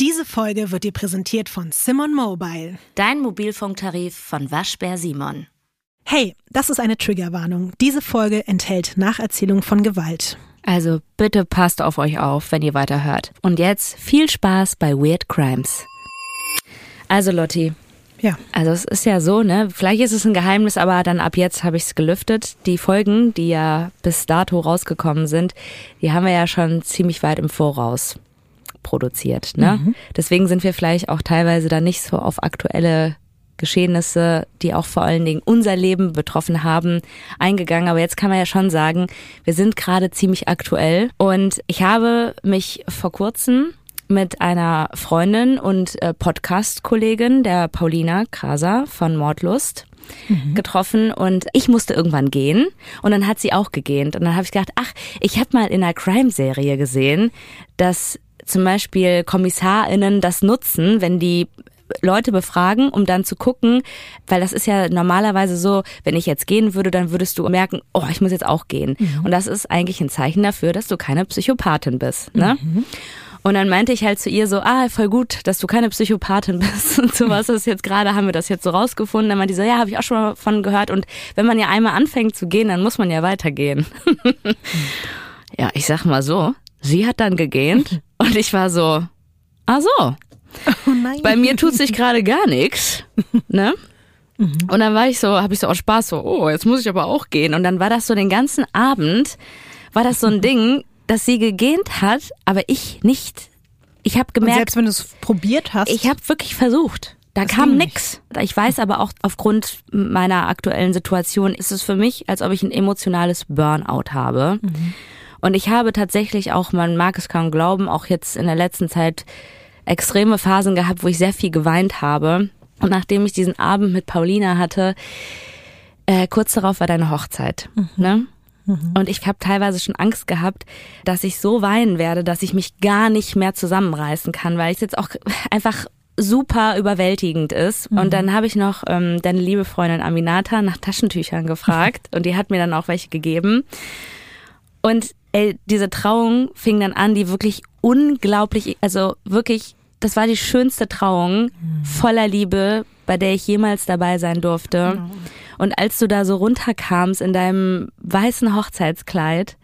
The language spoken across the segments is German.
Diese Folge wird dir präsentiert von Simon Mobile. Dein Mobilfunktarif von Waschbär Simon. Hey, das ist eine Triggerwarnung. Diese Folge enthält Nacherzählung von Gewalt. Also bitte passt auf euch auf, wenn ihr weiterhört. Und jetzt viel Spaß bei Weird Crimes. Also Lotti. Ja. Also es ist ja so, ne? Vielleicht ist es ein Geheimnis, aber dann ab jetzt habe ich es gelüftet. Die Folgen, die ja bis dato rausgekommen sind, die haben wir ja schon ziemlich weit im Voraus produziert. Ne? Mhm. Deswegen sind wir vielleicht auch teilweise da nicht so auf aktuelle Geschehnisse, die auch vor allen Dingen unser Leben betroffen haben, eingegangen. Aber jetzt kann man ja schon sagen, wir sind gerade ziemlich aktuell. Und ich habe mich vor kurzem mit einer Freundin und äh, Podcast-Kollegin, der Paulina Kraser von Mordlust, mhm. getroffen und ich musste irgendwann gehen und dann hat sie auch gegähnt und dann habe ich gedacht, ach, ich habe mal in einer Crime-Serie gesehen, dass zum Beispiel KommissarInnen das nutzen, wenn die Leute befragen, um dann zu gucken, weil das ist ja normalerweise so, wenn ich jetzt gehen würde, dann würdest du merken, oh, ich muss jetzt auch gehen. Mhm. Und das ist eigentlich ein Zeichen dafür, dass du keine Psychopathin bist. Ne? Mhm. Und dann meinte ich halt zu ihr so, ah, voll gut, dass du keine Psychopathin bist. Und so was ist jetzt gerade, haben wir das jetzt so rausgefunden. Dann meinte die so, ja, habe ich auch schon mal von gehört. Und wenn man ja einmal anfängt zu gehen, dann muss man ja weitergehen. ja, ich sag mal so, sie hat dann gegähnt und ich war so, ah so. Oh. Bei mir tut sich gerade gar nichts, ne? Mhm. Und dann war ich so, habe ich so aus Spaß so, oh, jetzt muss ich aber auch gehen. Und dann war das so den ganzen Abend, war das so ein Ding, dass sie gegähnt hat, aber ich nicht. Ich habe gemerkt. Und selbst wenn du es probiert hast. Ich habe wirklich versucht. Da kam nix. Ich weiß aber auch aufgrund meiner aktuellen Situation ist es für mich, als ob ich ein emotionales Burnout habe. Mhm. Und ich habe tatsächlich auch, man mag es kaum glauben, auch jetzt in der letzten Zeit extreme Phasen gehabt, wo ich sehr viel geweint habe. Und nachdem ich diesen Abend mit Paulina hatte, äh, kurz darauf war deine Hochzeit. Mhm. Ne? Mhm. Und ich habe teilweise schon Angst gehabt, dass ich so weinen werde, dass ich mich gar nicht mehr zusammenreißen kann, weil es jetzt auch einfach super überwältigend ist. Mhm. Und dann habe ich noch ähm, deine liebe Freundin Aminata nach Taschentüchern gefragt und die hat mir dann auch welche gegeben. Und ey, diese Trauung fing dann an, die wirklich unglaublich, also wirklich, das war die schönste Trauung mhm. voller Liebe, bei der ich jemals dabei sein durfte. Mhm. Und als du da so runterkamst in deinem weißen Hochzeitskleid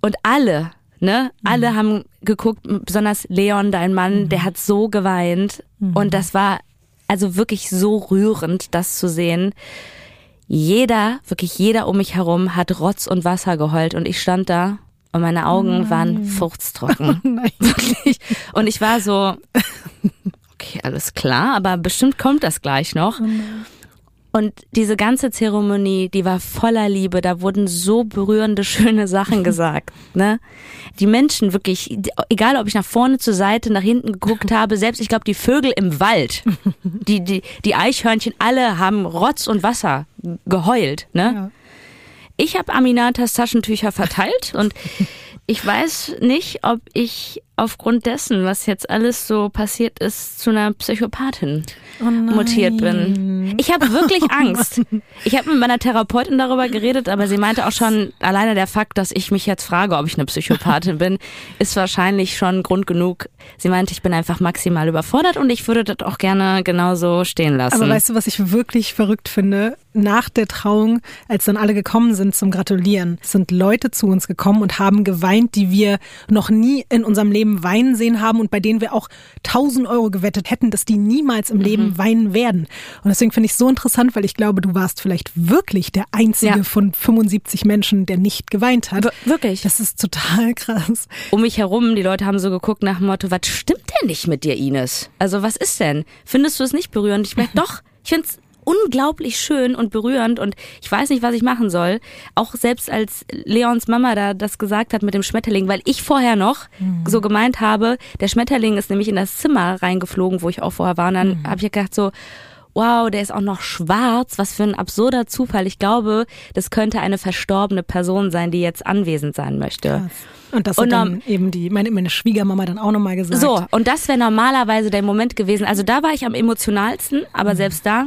und alle, ne, mhm. alle haben geguckt, besonders Leon, dein Mann, mhm. der hat so geweint mhm. und das war also wirklich so rührend, das zu sehen jeder, wirklich jeder um mich herum hat Rotz und Wasser geheult und ich stand da und meine Augen oh waren furztrocken. Oh wirklich. Und ich war so, okay, alles klar, aber bestimmt kommt das gleich noch. Oh und diese ganze Zeremonie, die war voller Liebe. Da wurden so berührende, schöne Sachen gesagt. Ne? Die Menschen wirklich, egal ob ich nach vorne, zur Seite, nach hinten geguckt habe, selbst ich glaube die Vögel im Wald, die, die, die Eichhörnchen, alle haben Rotz und Wasser geheult. Ne? Ja. Ich habe Aminatas Taschentücher verteilt und ich weiß nicht, ob ich aufgrund dessen, was jetzt alles so passiert ist, zu einer Psychopathin oh mutiert bin. Ich habe wirklich Angst. Ich habe mit meiner Therapeutin darüber geredet, aber sie meinte auch schon, alleine der Fakt, dass ich mich jetzt frage, ob ich eine Psychopathin bin, ist wahrscheinlich schon Grund genug. Sie meinte, ich bin einfach maximal überfordert und ich würde das auch gerne genauso stehen lassen. Aber weißt du, was ich wirklich verrückt finde? Nach der Trauung, als dann alle gekommen sind zum Gratulieren, sind Leute zu uns gekommen und haben geweint, die wir noch nie in unserem Leben weinen sehen haben und bei denen wir auch 1000 Euro gewettet hätten, dass die niemals im Leben mhm. weinen werden. Und deswegen finde ich es so interessant, weil ich glaube, du warst vielleicht wirklich der einzige ja. von 75 Menschen, der nicht geweint hat. W wirklich. Das ist total krass. Um mich herum, die Leute haben so geguckt nach dem Motto, was stimmt denn nicht mit dir, Ines? Also was ist denn? Findest du es nicht berührend? Ich merke, doch, ich finde es unglaublich schön und berührend und ich weiß nicht, was ich machen soll. Auch selbst als Leons Mama da das gesagt hat mit dem Schmetterling, weil ich vorher noch mhm. so gemeint habe, der Schmetterling ist nämlich in das Zimmer reingeflogen, wo ich auch vorher war und dann mhm. habe ich gedacht so, wow, der ist auch noch schwarz, was für ein absurder Zufall. Ich glaube, das könnte eine verstorbene Person sein, die jetzt anwesend sein möchte. Krass. Und das hat dann eben die, meine, meine Schwiegermama dann auch nochmal gesagt. So, und das wäre normalerweise der Moment gewesen. Also da war ich am emotionalsten, aber mhm. selbst da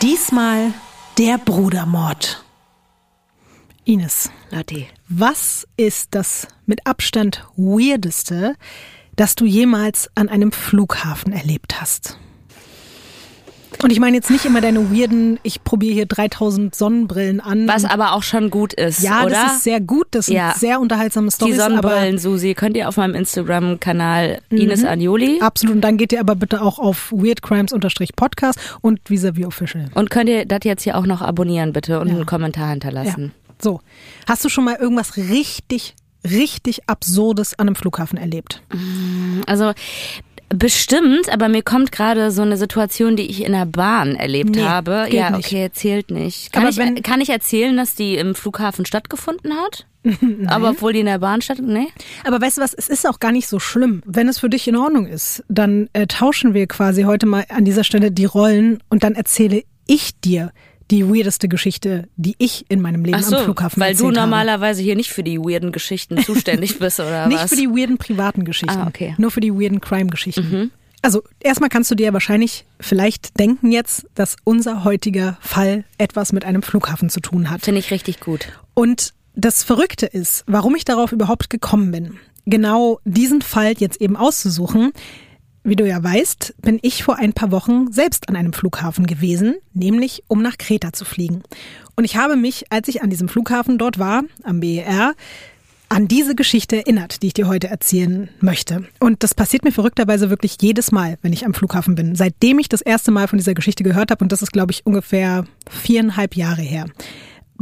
Diesmal der Brudermord. Ines. Lotti. Was ist das mit Abstand weirdeste, das du jemals an einem Flughafen erlebt hast? Und ich meine jetzt nicht immer deine weirden, ich probiere hier 3000 Sonnenbrillen an. Was aber auch schon gut ist, ja, oder? das ist sehr gut. Das sind Ja. sehr unterhaltsame Storys. Die Sonnenbrillen, Susi, könnt ihr auf meinem Instagram-Kanal Mhm. Ines Agnoli Absolut. Und dann geht ihr aber bitte auch auf weirdcrimes-podcast und vis-a-vis official. und könnt ihr das jetzt hier auch noch abonnieren, bitte, und Ja. einen Kommentar Ja. hinterlassen. So. Hast du schon mal irgendwas richtig, richtig Absurdes an einem Flughafen erlebt? Also bestimmt, aber mir kommt gerade so eine Situation, die ich in der Bahn erlebt Nee, habe. geht Ja, nicht. okay, erzählt nicht. Kann Aber ich, wenn- kann ich erzählen, dass die im Flughafen stattgefunden hat? aber obwohl die in der Bahn statt, nee? Aber weißt du was, es ist auch gar nicht so schlimm. Wenn es für dich in Ordnung ist, dann äh, tauschen wir quasi heute mal an dieser Stelle die Rollen und dann erzähle ich dir die weirdeste Geschichte, die ich in meinem Leben so, am Flughafen weil du normalerweise hier nicht für die weirden Geschichten zuständig bist oder habe. Nicht was? für die weirden privaten Geschichten, Ah, okay. Mhm. nur für die weirden Crime-Geschichten. Also erstmal kannst du dir wahrscheinlich vielleicht denken jetzt, dass unser heutiger Fall etwas mit einem Flughafen zu tun hat. Finde ich richtig gut. Und das Verrückte ist, warum ich darauf überhaupt gekommen bin, genau diesen Fall jetzt eben auszusuchen. Wie du ja weißt, bin ich vor ein paar Wochen selbst an einem Flughafen gewesen, nämlich um nach Kreta zu fliegen. Und ich habe mich, als ich an diesem Flughafen dort war, am BER, an diese Geschichte erinnert, die ich dir heute erzählen möchte. Und das passiert mir verrückterweise wirklich jedes Mal, wenn ich am Flughafen bin. Seitdem ich das erste Mal von dieser Geschichte gehört habe, und das ist, glaube ich, ungefähr viereinhalb Jahre her.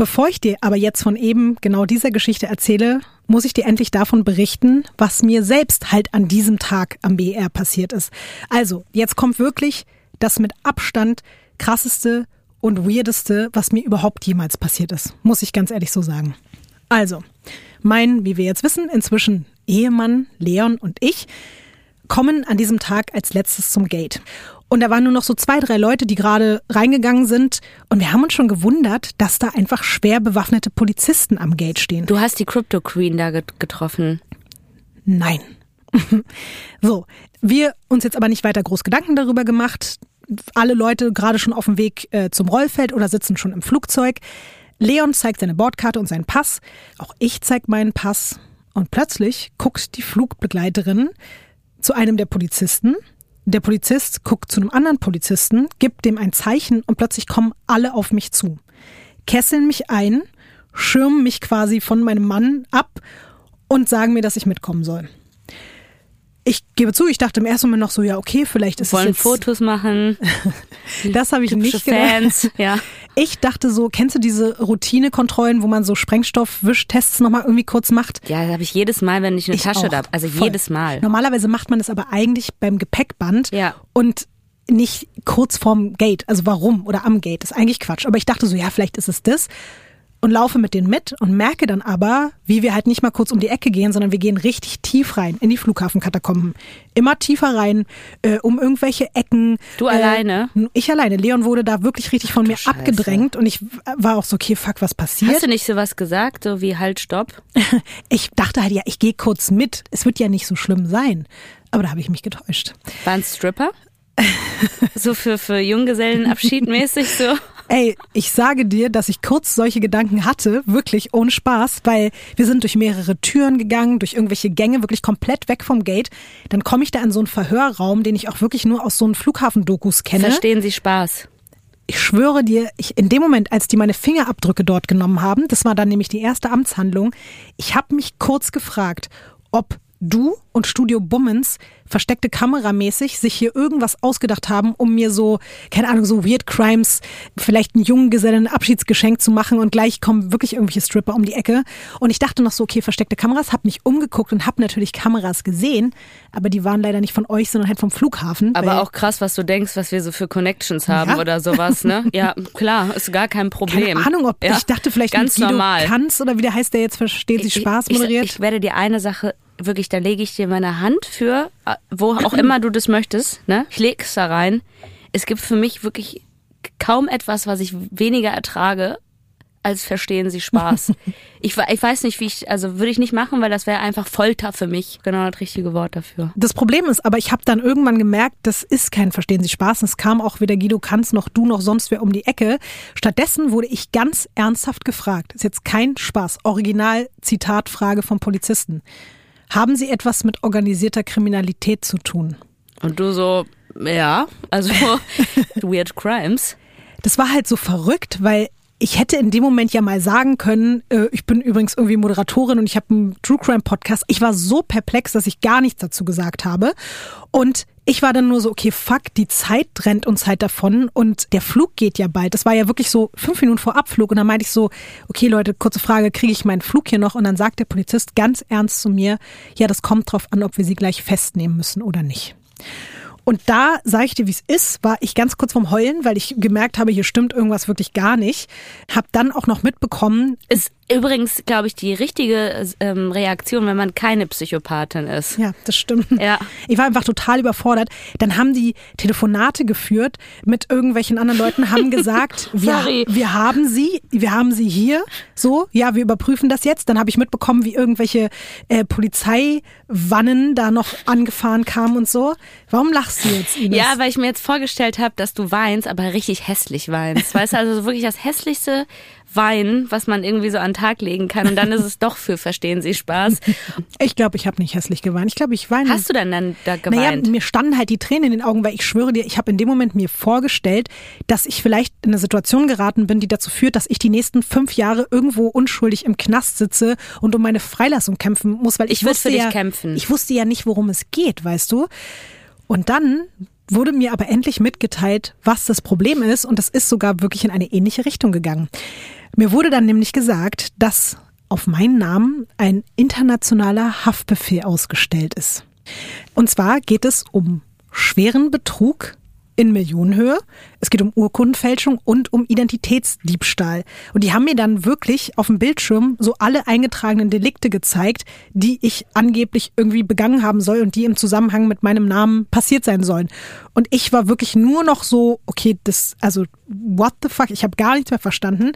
Bevor ich dir aber jetzt von eben genau dieser Geschichte erzähle, muss ich dir endlich davon berichten, was mir selbst halt an diesem Tag am BR passiert ist. Also, jetzt kommt wirklich das mit Abstand krasseste und weirdeste, was mir überhaupt jemals passiert ist. Muss ich ganz ehrlich so sagen. Also, mein, wie wir jetzt wissen, inzwischen Ehemann Leon und ich kommen an diesem Tag als letztes zum Gate. Und da waren nur noch so zwei, drei Leute, die gerade reingegangen sind. Und wir haben uns schon gewundert, dass da einfach schwer bewaffnete Polizisten am Gate stehen. Du hast die Crypto Queen da get- getroffen. Nein. so, wir uns jetzt aber nicht weiter groß Gedanken darüber gemacht. Alle Leute gerade schon auf dem Weg äh, zum Rollfeld oder sitzen schon im Flugzeug. Leon zeigt seine Bordkarte und seinen Pass. Auch ich zeig meinen Pass. Und plötzlich guckt die Flugbegleiterin zu einem der Polizisten. Der Polizist guckt zu einem anderen Polizisten, gibt dem ein Zeichen und plötzlich kommen alle auf mich zu. Kesseln mich ein, schirmen mich quasi von meinem Mann ab und sagen mir, dass ich mitkommen soll. Ich gebe zu, ich dachte im ersten Moment noch so, ja, okay, vielleicht ist Wollen es jetzt. Fotos machen. Das habe ich nicht gedacht. Fans, ja. Ich dachte so, kennst du diese Routinekontrollen, wo man so Sprengstoffwischtests nochmal irgendwie kurz macht? Ja, das habe ich jedes Mal, wenn ich eine Ich Tasche da habe. Also Voll. jedes Mal. Normalerweise macht man das aber eigentlich beim Gepäckband Ja. und nicht kurz vorm Gate. Also warum? Oder am Gate. ist eigentlich Quatsch. Aber ich dachte so, ja, vielleicht ist es das. Und laufe mit denen mit und merke dann aber, wie wir halt nicht mal kurz um die Ecke gehen, sondern wir gehen richtig tief rein in die Flughafenkatakomben. Immer tiefer rein, äh, um irgendwelche Ecken. Du äh, alleine? Ich alleine. Leon wurde da wirklich richtig von mir Scheiße. abgedrängt und ich war auch so, okay, fuck, was passiert? Hast du nicht sowas gesagt, so wie halt, stopp? Ich dachte halt, ja, ich gehe kurz mit. Es wird ja nicht so schlimm sein. Aber da habe ich mich getäuscht. Waren Stripper? so für, für Junggesellenabschied mäßig so? Ey, ich sage dir, dass ich kurz solche Gedanken hatte, wirklich ohne Spaß, weil wir sind durch mehrere Türen gegangen, durch irgendwelche Gänge, wirklich komplett weg vom Gate. Dann komme ich da in so einen Verhörraum, den ich auch wirklich nur aus so einen Flughafendokus kenne. Verstehen Sie Spaß? Ich schwöre dir, ich, in dem Moment, als die meine Fingerabdrücke dort genommen haben, das war dann nämlich die erste Amtshandlung, ich habe mich kurz gefragt, ob du und Studio Bummens versteckte kameramäßig sich hier irgendwas ausgedacht haben, um mir so, keine Ahnung, so Weird Crimes, vielleicht einen jungen Gesellen ein Abschiedsgeschenk zu machen und gleich kommen wirklich irgendwelche Stripper um die Ecke. Und ich dachte noch so, okay, versteckte Kameras, hab mich umgeguckt und hab natürlich Kameras gesehen, aber die waren leider nicht von euch, sondern halt vom Flughafen. Aber auch krass, was du denkst, was wir so für Connections haben Ja. oder sowas, ne? Ja, klar, ist gar kein Problem. Keine Ahnung, ob ja, ich dachte vielleicht ganz Guido normal. Kanz oder wie der heißt, der jetzt versteht sich Ich- Spaß ich, moderiert. Ich, ich werde dir eine Sache wirklich, da lege ich dir meine Hand für, äh, wo auch immer du das möchtest, ne? Ich leg's da rein. Es gibt für mich wirklich kaum etwas, was ich weniger ertrage als verstehen sie Spaß. ich, ich weiß nicht, wie ich, also würde ich nicht machen, weil das wäre einfach Folter für mich. Genau das richtige Wort dafür. Das Problem ist aber, ich habe dann irgendwann gemerkt, das ist kein Verstehen Sie Spaß. Es kam auch weder Guido Kanz noch du noch sonst wer um die Ecke. Stattdessen wurde ich ganz ernsthaft gefragt. Ist jetzt kein Spaß. Original Zitatfrage vom Polizisten. Haben Sie etwas mit organisierter Kriminalität zu tun? Und du so, ja, also Weird Crimes. Das war halt so verrückt, weil ich hätte in dem Moment ja mal sagen können, äh, ich bin übrigens irgendwie Moderatorin und ich habe einen True Crime Podcast. Ich war so perplex, dass ich gar nichts dazu gesagt habe. Und ich war dann nur so, okay, fuck, die Zeit rennt uns halt davon und der Flug geht ja bald. Das war ja wirklich so fünf Minuten vor Abflug und dann meinte ich so, okay Leute, kurze Frage, kriege ich meinen Flug hier noch? Und dann sagt der Polizist ganz ernst zu mir, ja, das kommt drauf an, ob wir sie gleich festnehmen müssen oder nicht. Und da, sage ich dir, wie es ist, war ich ganz kurz vom Heulen, weil ich gemerkt habe, hier stimmt irgendwas wirklich gar nicht. Hab dann auch noch mitbekommen. Ist übrigens, glaube ich, die richtige ähm, Reaktion, wenn man keine Psychopathin ist. Ja, das stimmt. Ja. Ich war einfach total überfordert. Dann haben die Telefonate geführt mit irgendwelchen anderen Leuten, haben gesagt, wir, wir haben sie, wir haben sie hier. So, ja, wir überprüfen das jetzt. Dann habe ich mitbekommen, wie irgendwelche äh, Polizeiwannen da noch angefahren kamen und so. Warum lachst du jetzt, Ines? Ja, weil ich mir jetzt vorgestellt habe, dass du weinst, aber richtig hässlich weinst. Weißt du, also wirklich das hässlichste Wein, was man irgendwie so an den Tag legen kann. Und dann ist es doch für Verstehen Sie Spaß. Ich glaube, ich habe nicht hässlich geweint. Ich glaube, ich weine. Hast du denn dann da geweint? Naja, mir standen halt die Tränen in den Augen, weil ich schwöre dir, ich habe in dem Moment mir vorgestellt, dass ich vielleicht in eine Situation geraten bin, die dazu führt, dass ich die nächsten fünf Jahre irgendwo unschuldig im Knast sitze und um meine Freilassung kämpfen muss, weil ich, ich wusste ja, kämpfen. ich wusste ja nicht, worum es geht, weißt du. Und dann wurde mir aber endlich mitgeteilt, was das Problem ist und das ist sogar wirklich in eine ähnliche Richtung gegangen. Mir wurde dann nämlich gesagt, dass auf meinen Namen ein internationaler Haftbefehl ausgestellt ist. Und zwar geht es um schweren Betrug in Millionenhöhe. Es geht um Urkundenfälschung und um Identitätsdiebstahl. Und die haben mir dann wirklich auf dem Bildschirm so alle eingetragenen Delikte gezeigt, die ich angeblich irgendwie begangen haben soll und die im Zusammenhang mit meinem Namen passiert sein sollen. Und ich war wirklich nur noch so, okay, das, also, what the fuck, ich habe gar nichts mehr verstanden.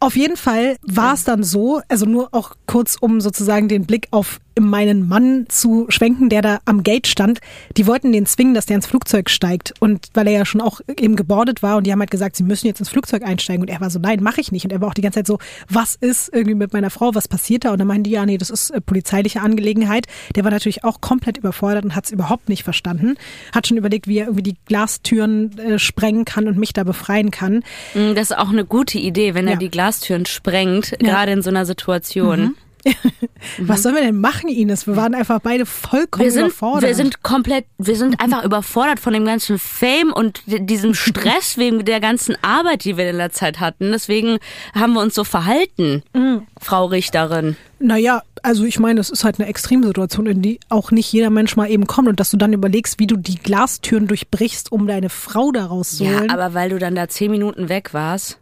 Auf jeden Fall war es dann so, also nur auch kurz, um sozusagen den Blick auf meinen Mann zu schwenken, der da am Gate stand. Die wollten den zwingen, dass der ins Flugzeug steigt. Und weil er ja schon auch eben gebordet war und die haben halt gesagt, sie müssen jetzt ins Flugzeug einsteigen. Und er war so, nein, mache ich nicht. Und er war auch die ganze Zeit so, was ist irgendwie mit meiner Frau, was passiert da? Und dann meinen die, ja, nee, das ist äh, polizeiliche Angelegenheit. Der war natürlich auch komplett überfordert und hat es überhaupt nicht verstanden. Hat schon überlegt, wie er irgendwie die Glastüren äh, sprengen kann und mich da befreien kann. Mm, das ist auch eine gute Idee, wenn ja. er die Glastüren sprengt, ja. gerade in so einer Situation. Mhm. Was sollen wir denn machen, Ines? Wir waren einfach beide vollkommen wir sind, überfordert. Wir sind komplett, wir sind einfach überfordert von dem ganzen Fame und diesem Stress wegen der ganzen Arbeit, die wir in der Zeit hatten. Deswegen haben wir uns so verhalten, mhm. Frau Richterin. Naja, also ich meine, es ist halt eine Extremsituation, in die auch nicht jeder Mensch mal eben kommt und dass du dann überlegst, wie du die Glastüren durchbrichst, um deine Frau daraus zu holen. Ja, aber weil du dann da zehn Minuten weg warst.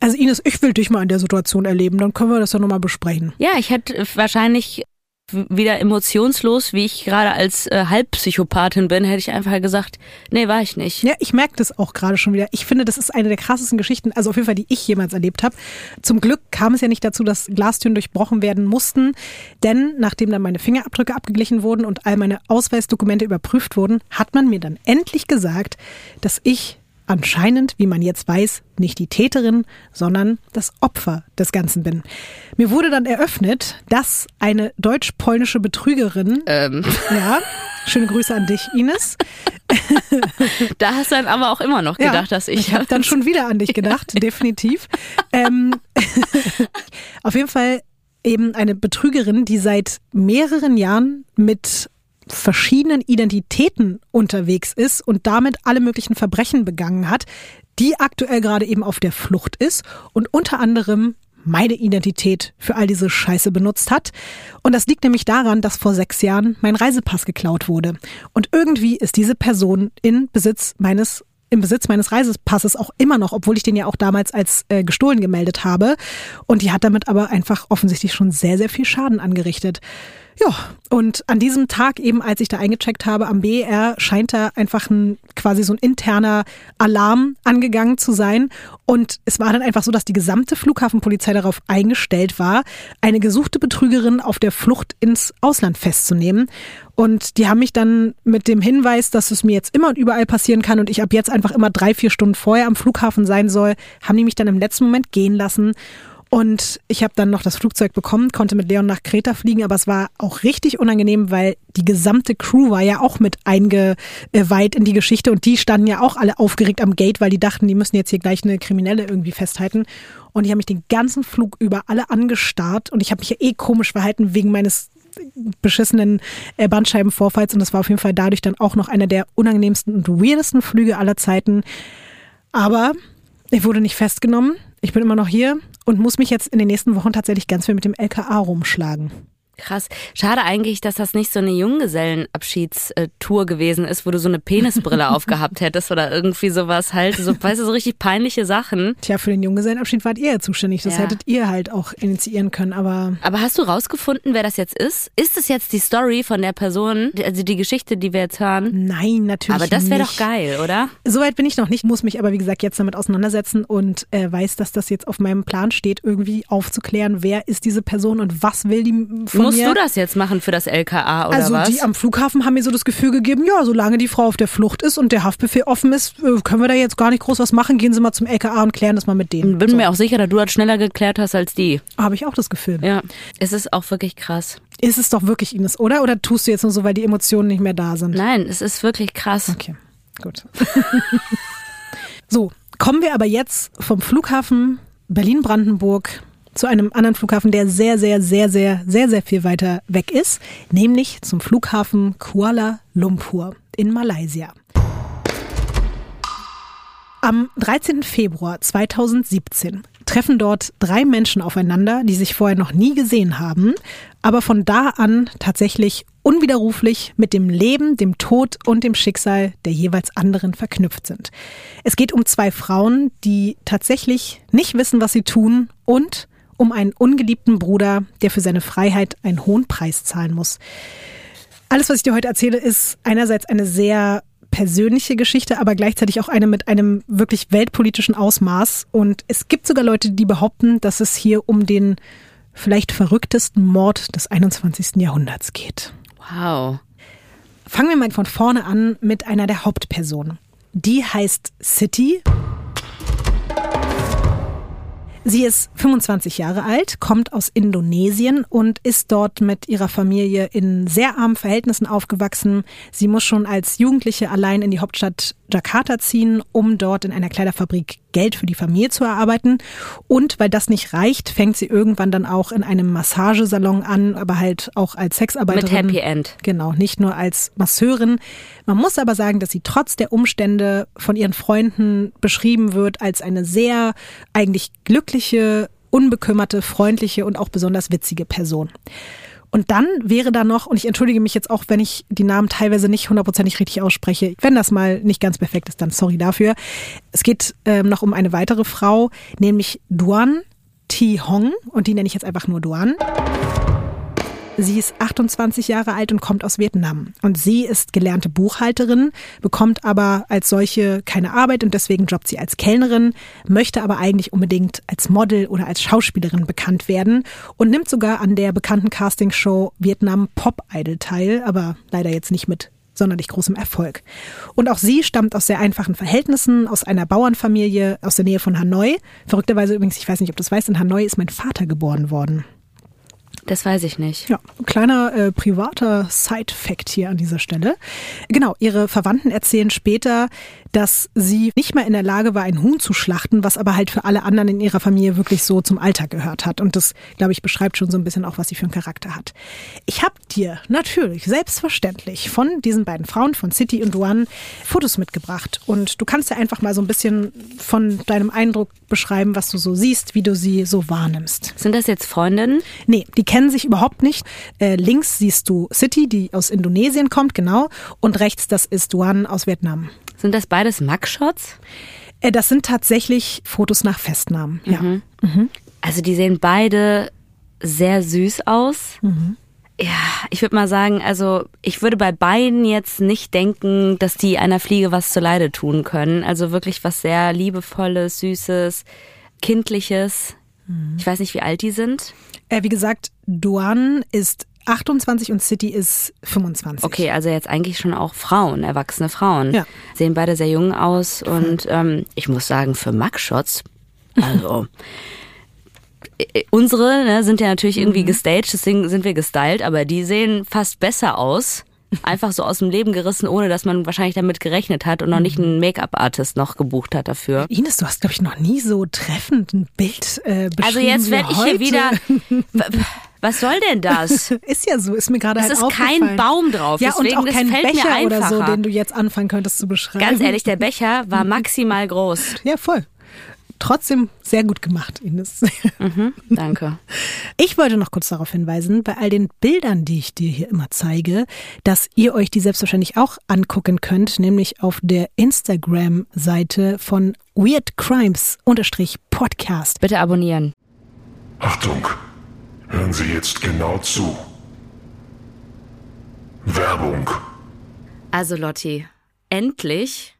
Also Ines, ich will dich mal in der Situation erleben, dann können wir das ja nochmal besprechen. Ja, ich hätte wahrscheinlich wieder emotionslos, wie ich gerade als äh, Halbpsychopathin bin, hätte ich einfach gesagt, nee, war ich nicht. Ja, ich merke das auch gerade schon wieder. Ich finde, das ist eine der krassesten Geschichten, also auf jeden Fall, die ich jemals erlebt habe. Zum Glück kam es ja nicht dazu, dass Glastüren durchbrochen werden mussten, denn nachdem dann meine Fingerabdrücke abgeglichen wurden und all meine Ausweisdokumente überprüft wurden, hat man mir dann endlich gesagt, dass ich anscheinend, wie man jetzt weiß, nicht die Täterin, sondern das Opfer des Ganzen bin. Mir wurde dann eröffnet, dass eine deutsch-polnische Betrügerin, ähm. ja, schöne Grüße an dich, Ines. Da hast du dann aber auch immer noch gedacht, ja, dass ich. Ich habe dann schon wieder an dich gedacht, definitiv. ähm, auf jeden Fall eben eine Betrügerin, die seit mehreren Jahren mit verschiedenen Identitäten unterwegs ist und damit alle möglichen Verbrechen begangen hat, die aktuell gerade eben auf der Flucht ist und unter anderem meine Identität für all diese Scheiße benutzt hat. Und das liegt nämlich daran, dass vor sechs Jahren mein Reisepass geklaut wurde. Und irgendwie ist diese Person in Besitz meines im Besitz meines Reisepasses auch immer noch, obwohl ich den ja auch damals als äh, gestohlen gemeldet habe. Und die hat damit aber einfach offensichtlich schon sehr, sehr viel Schaden angerichtet. Ja, und an diesem Tag eben, als ich da eingecheckt habe am BR, scheint da einfach ein quasi so ein interner Alarm angegangen zu sein. Und es war dann einfach so, dass die gesamte Flughafenpolizei darauf eingestellt war, eine gesuchte Betrügerin auf der Flucht ins Ausland festzunehmen. Und die haben mich dann mit dem Hinweis, dass es mir jetzt immer und überall passieren kann und ich ab jetzt einfach immer drei, vier Stunden vorher am Flughafen sein soll, haben die mich dann im letzten Moment gehen lassen. Und ich habe dann noch das Flugzeug bekommen, konnte mit Leon nach Kreta fliegen, aber es war auch richtig unangenehm, weil die gesamte Crew war ja auch mit eingeweiht in die Geschichte und die standen ja auch alle aufgeregt am Gate, weil die dachten, die müssen jetzt hier gleich eine Kriminelle irgendwie festhalten. Und ich habe mich den ganzen Flug über alle angestarrt und ich habe mich ja eh komisch verhalten wegen meines beschissenen äh, Bandscheibenvorfalls und das war auf jeden Fall dadurch dann auch noch einer der unangenehmsten und weirdesten Flüge aller Zeiten. Aber ich wurde nicht festgenommen. Ich bin immer noch hier und muss mich jetzt in den nächsten Wochen tatsächlich ganz viel mit dem LKA rumschlagen. Krass. Schade eigentlich, dass das nicht so eine Junggesellenabschiedstour gewesen ist, wo du so eine Penisbrille aufgehabt hättest oder irgendwie sowas halt. So, weißt du, so richtig peinliche Sachen. Tja, für den Junggesellenabschied wart ihr ja zuständig. Das ja. hättet ihr halt auch initiieren können, aber. Aber hast du rausgefunden, wer das jetzt ist? Ist es jetzt die Story von der Person, also die Geschichte, die wir jetzt hören? Nein, natürlich. Aber das wäre doch geil, oder? Soweit bin ich noch nicht, muss mich aber wie gesagt jetzt damit auseinandersetzen und äh, weiß, dass das jetzt auf meinem Plan steht, irgendwie aufzuklären, wer ist diese Person und was will die von Musst du das jetzt machen für das LKA oder also was? Also die am Flughafen haben mir so das Gefühl gegeben, ja, solange die Frau auf der Flucht ist und der Haftbefehl offen ist, äh, können wir da jetzt gar nicht groß was machen. Gehen Sie mal zum LKA und klären das mal mit denen. Bin so. mir auch sicher, dass du das schneller geklärt hast als die. Habe ich auch das Gefühl. Ja, es ist auch wirklich krass. Ist es doch wirklich, Ines, oder? Oder tust du jetzt nur so, weil die Emotionen nicht mehr da sind? Nein, es ist wirklich krass. Okay, gut. so, kommen wir aber jetzt vom Flughafen Berlin-Brandenburg zu einem anderen Flughafen, der sehr, sehr, sehr, sehr, sehr, sehr viel weiter weg ist, nämlich zum Flughafen Kuala Lumpur in Malaysia. Am 13. Februar 2017 treffen dort drei Menschen aufeinander, die sich vorher noch nie gesehen haben, aber von da an tatsächlich unwiderruflich mit dem Leben, dem Tod und dem Schicksal der jeweils anderen verknüpft sind. Es geht um zwei Frauen, die tatsächlich nicht wissen, was sie tun und um einen ungeliebten Bruder, der für seine Freiheit einen hohen Preis zahlen muss. Alles, was ich dir heute erzähle, ist einerseits eine sehr persönliche Geschichte, aber gleichzeitig auch eine mit einem wirklich weltpolitischen Ausmaß. Und es gibt sogar Leute, die behaupten, dass es hier um den vielleicht verrücktesten Mord des 21. Jahrhunderts geht. Wow. Fangen wir mal von vorne an mit einer der Hauptpersonen. Die heißt City Sie ist 25 Jahre alt, kommt aus Indonesien und ist dort mit ihrer Familie in sehr armen Verhältnissen aufgewachsen. Sie muss schon als Jugendliche allein in die Hauptstadt Jakarta ziehen, um dort in einer Kleiderfabrik Geld für die Familie zu erarbeiten. Und weil das nicht reicht, fängt sie irgendwann dann auch in einem Massagesalon an, aber halt auch als Sexarbeiterin. Mit Happy End. Genau, nicht nur als Masseurin. Man muss aber sagen, dass sie trotz der Umstände von ihren Freunden beschrieben wird als eine sehr eigentlich glückliche, unbekümmerte, freundliche und auch besonders witzige Person. Und dann wäre da noch, und ich entschuldige mich jetzt auch, wenn ich die Namen teilweise nicht hundertprozentig richtig ausspreche, wenn das mal nicht ganz perfekt ist, dann sorry dafür. Es geht ähm, noch um eine weitere Frau, nämlich Duan Thi Hong, und die nenne ich jetzt einfach nur Duan. Sie ist 28 Jahre alt und kommt aus Vietnam. Und sie ist gelernte Buchhalterin, bekommt aber als solche keine Arbeit und deswegen jobbt sie als Kellnerin, möchte aber eigentlich unbedingt als Model oder als Schauspielerin bekannt werden und nimmt sogar an der bekannten Castingshow Vietnam Pop Idol teil, aber leider jetzt nicht mit sonderlich großem Erfolg. Und auch sie stammt aus sehr einfachen Verhältnissen, aus einer Bauernfamilie aus der Nähe von Hanoi. Verrückterweise übrigens, ich weiß nicht, ob du das weißt, in Hanoi ist mein Vater geboren worden. Das weiß ich nicht. Ja, kleiner äh, privater Side-Fact hier an dieser Stelle. Genau, ihre Verwandten erzählen später, dass sie nicht mehr in der Lage war, ein Huhn zu schlachten, was aber halt für alle anderen in ihrer Familie wirklich so zum Alltag gehört hat. Und das, glaube ich, beschreibt schon so ein bisschen auch, was sie für einen Charakter hat. Ich habe dir natürlich selbstverständlich von diesen beiden Frauen, von City und Duan, Fotos mitgebracht. Und du kannst ja einfach mal so ein bisschen von deinem Eindruck beschreiben, was du so siehst, wie du sie so wahrnimmst. Sind das jetzt Freundinnen? Nee, die kennen sich überhaupt nicht. Äh, links siehst du City, die aus Indonesien kommt, genau. Und rechts, das ist Duan aus Vietnam. Sind das beides Mugshots? Äh, das sind tatsächlich Fotos nach Festnahmen, ja. Mhm. Mhm. Also die sehen beide sehr süß aus. Mhm. Ja, ich würde mal sagen, also ich würde bei beiden jetzt nicht denken, dass die einer Fliege was zu Leide tun können. Also wirklich was sehr liebevolles, süßes, kindliches. Mhm. Ich weiß nicht, wie alt die sind. Äh, wie gesagt, Duan ist 28 und City ist 25. Okay, also jetzt eigentlich schon auch Frauen, erwachsene Frauen. Ja. Sehen beide sehr jung aus und ähm, ich muss sagen, für Mugshots, also äh, unsere ne, sind ja natürlich irgendwie mhm. gestaged, deswegen sind wir gestylt, aber die sehen fast besser aus. Einfach so aus dem Leben gerissen, ohne dass man wahrscheinlich damit gerechnet hat und noch nicht einen Make-up-Artist noch gebucht hat dafür. Ines, du hast, glaube ich, noch nie so treffend ein Bild äh, beschrieben Also jetzt werde ich hier wieder... Was soll denn das? ist ja so, ist mir gerade halt Es ist kein Baum drauf. Ja, deswegen, und auch kein Becher oder so, den du jetzt anfangen könntest zu beschreiben. Ganz ehrlich, der Becher war maximal groß. Ja, voll trotzdem sehr gut gemacht, Ines. Mhm, danke. Ich wollte noch kurz darauf hinweisen, bei all den Bildern, die ich dir hier immer zeige, dass ihr euch die selbstverständlich auch angucken könnt, nämlich auf der Instagram-Seite von Weird Crimes Podcast. Bitte abonnieren. Achtung, hören Sie jetzt genau zu. Werbung. Also Lotti, endlich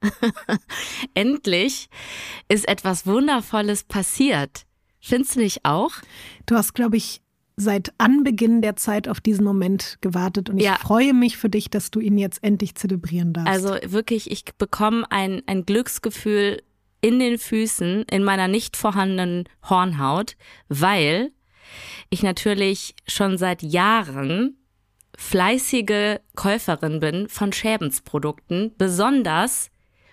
Endlich ist etwas Wundervolles passiert. Findest du nicht auch? Du hast, glaube ich, seit Anbeginn der Zeit auf diesen Moment gewartet und ja. ich freue mich für dich, dass du ihn jetzt endlich zelebrieren darfst. Also wirklich, ich bekomme ein, ein Glücksgefühl in den Füßen, in meiner nicht vorhandenen Hornhaut, weil ich natürlich schon seit Jahren fleißige Käuferin bin von Schäbensprodukten, besonders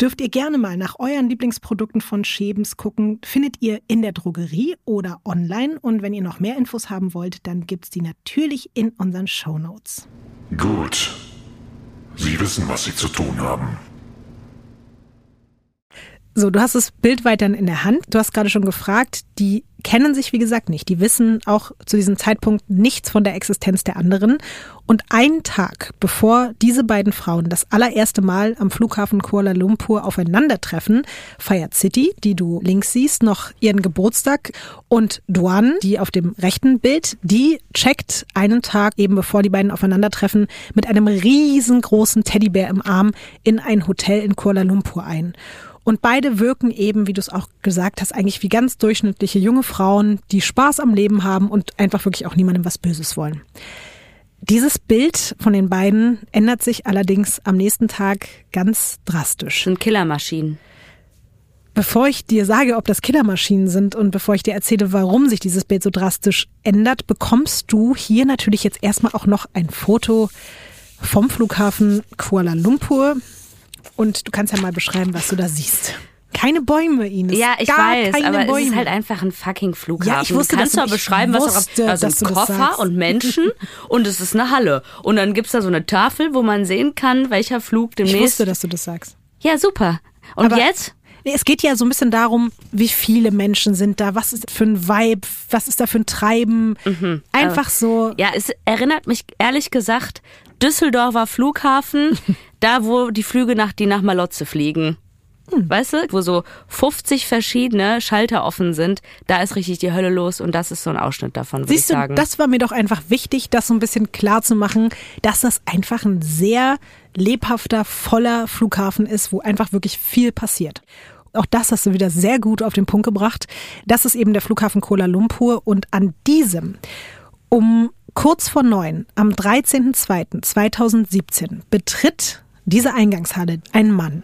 dürft ihr gerne mal nach euren Lieblingsprodukten von Schebens gucken. Findet ihr in der Drogerie oder online. Und wenn ihr noch mehr Infos haben wollt, dann gibt es die natürlich in unseren Show Notes. Gut. Sie wissen, was Sie zu tun haben. So, du hast das Bild weiterhin in der Hand. Du hast gerade schon gefragt, die kennen sich, wie gesagt, nicht. Die wissen auch zu diesem Zeitpunkt nichts von der Existenz der anderen. Und einen Tag bevor diese beiden Frauen das allererste Mal am Flughafen Kuala Lumpur aufeinandertreffen, feiert City, die du links siehst, noch ihren Geburtstag. Und Duan, die auf dem rechten Bild, die checkt einen Tag eben bevor die beiden aufeinandertreffen mit einem riesengroßen Teddybär im Arm in ein Hotel in Kuala Lumpur ein. Und beide wirken eben, wie du es auch gesagt hast, eigentlich wie ganz durchschnittliche junge Frauen, die Spaß am Leben haben und einfach wirklich auch niemandem was Böses wollen. Dieses Bild von den beiden ändert sich allerdings am nächsten Tag ganz drastisch. Sind Killermaschinen. Bevor ich dir sage, ob das Killermaschinen sind und bevor ich dir erzähle, warum sich dieses Bild so drastisch ändert, bekommst du hier natürlich jetzt erstmal auch noch ein Foto vom Flughafen Kuala Lumpur. Und du kannst ja mal beschreiben, was du da siehst. Keine Bäume, Ines. Ja, ich Gar weiß, aber Bäume. es ist halt einfach ein fucking Flughafen. Ja, ich wusste, du kannst ich beschreiben, was wusste, da also ein Koffer und Menschen und es ist eine Halle. Und dann gibt's da so eine Tafel, wo man sehen kann, welcher Flug ich demnächst. wusste, dass du das sagst. Ja, super. Und Aber- jetzt? Nee, Es geht ja so ein bisschen darum, wie viele Menschen sind da, was ist für ein Vibe, was ist da für ein Treiben. Mhm. Einfach so. Ja, es erinnert mich ehrlich gesagt Düsseldorfer Flughafen, da wo die Flüge nach die nach Malotze fliegen. Hm. Weißt du, wo so 50 verschiedene Schalter offen sind, da ist richtig die Hölle los und das ist so ein Ausschnitt davon, Siehst du, das war mir doch einfach wichtig, das so ein bisschen klar zu machen, dass das einfach ein sehr lebhafter, voller Flughafen ist, wo einfach wirklich viel passiert. Auch das hast du wieder sehr gut auf den Punkt gebracht. Das ist eben der Flughafen Kuala Lumpur und an diesem um kurz vor neun, am 13.02.2017, betritt diese Eingangshalle ein Mann.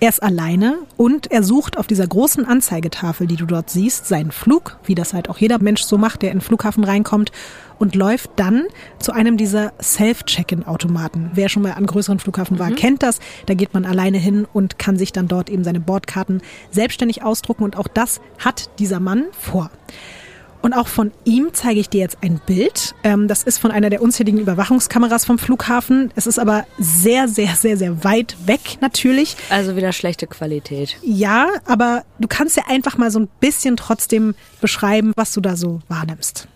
Er ist alleine und er sucht auf dieser großen Anzeigetafel, die du dort siehst, seinen Flug, wie das halt auch jeder Mensch so macht, der in den Flughafen reinkommt, und läuft dann zu einem dieser Self-Check-In-Automaten. Wer schon mal an größeren Flughafen war, kennt das. Da geht man alleine hin und kann sich dann dort eben seine Bordkarten selbstständig ausdrucken und auch das hat dieser Mann vor. Und auch von ihm zeige ich dir jetzt ein Bild. Ähm, das ist von einer der unzähligen Überwachungskameras vom Flughafen. Es ist aber sehr, sehr, sehr, sehr weit weg natürlich. also wieder schlechte Qualität. Ja, aber du kannst ja einfach mal so ein bisschen trotzdem beschreiben, was du da so wahrnimmst.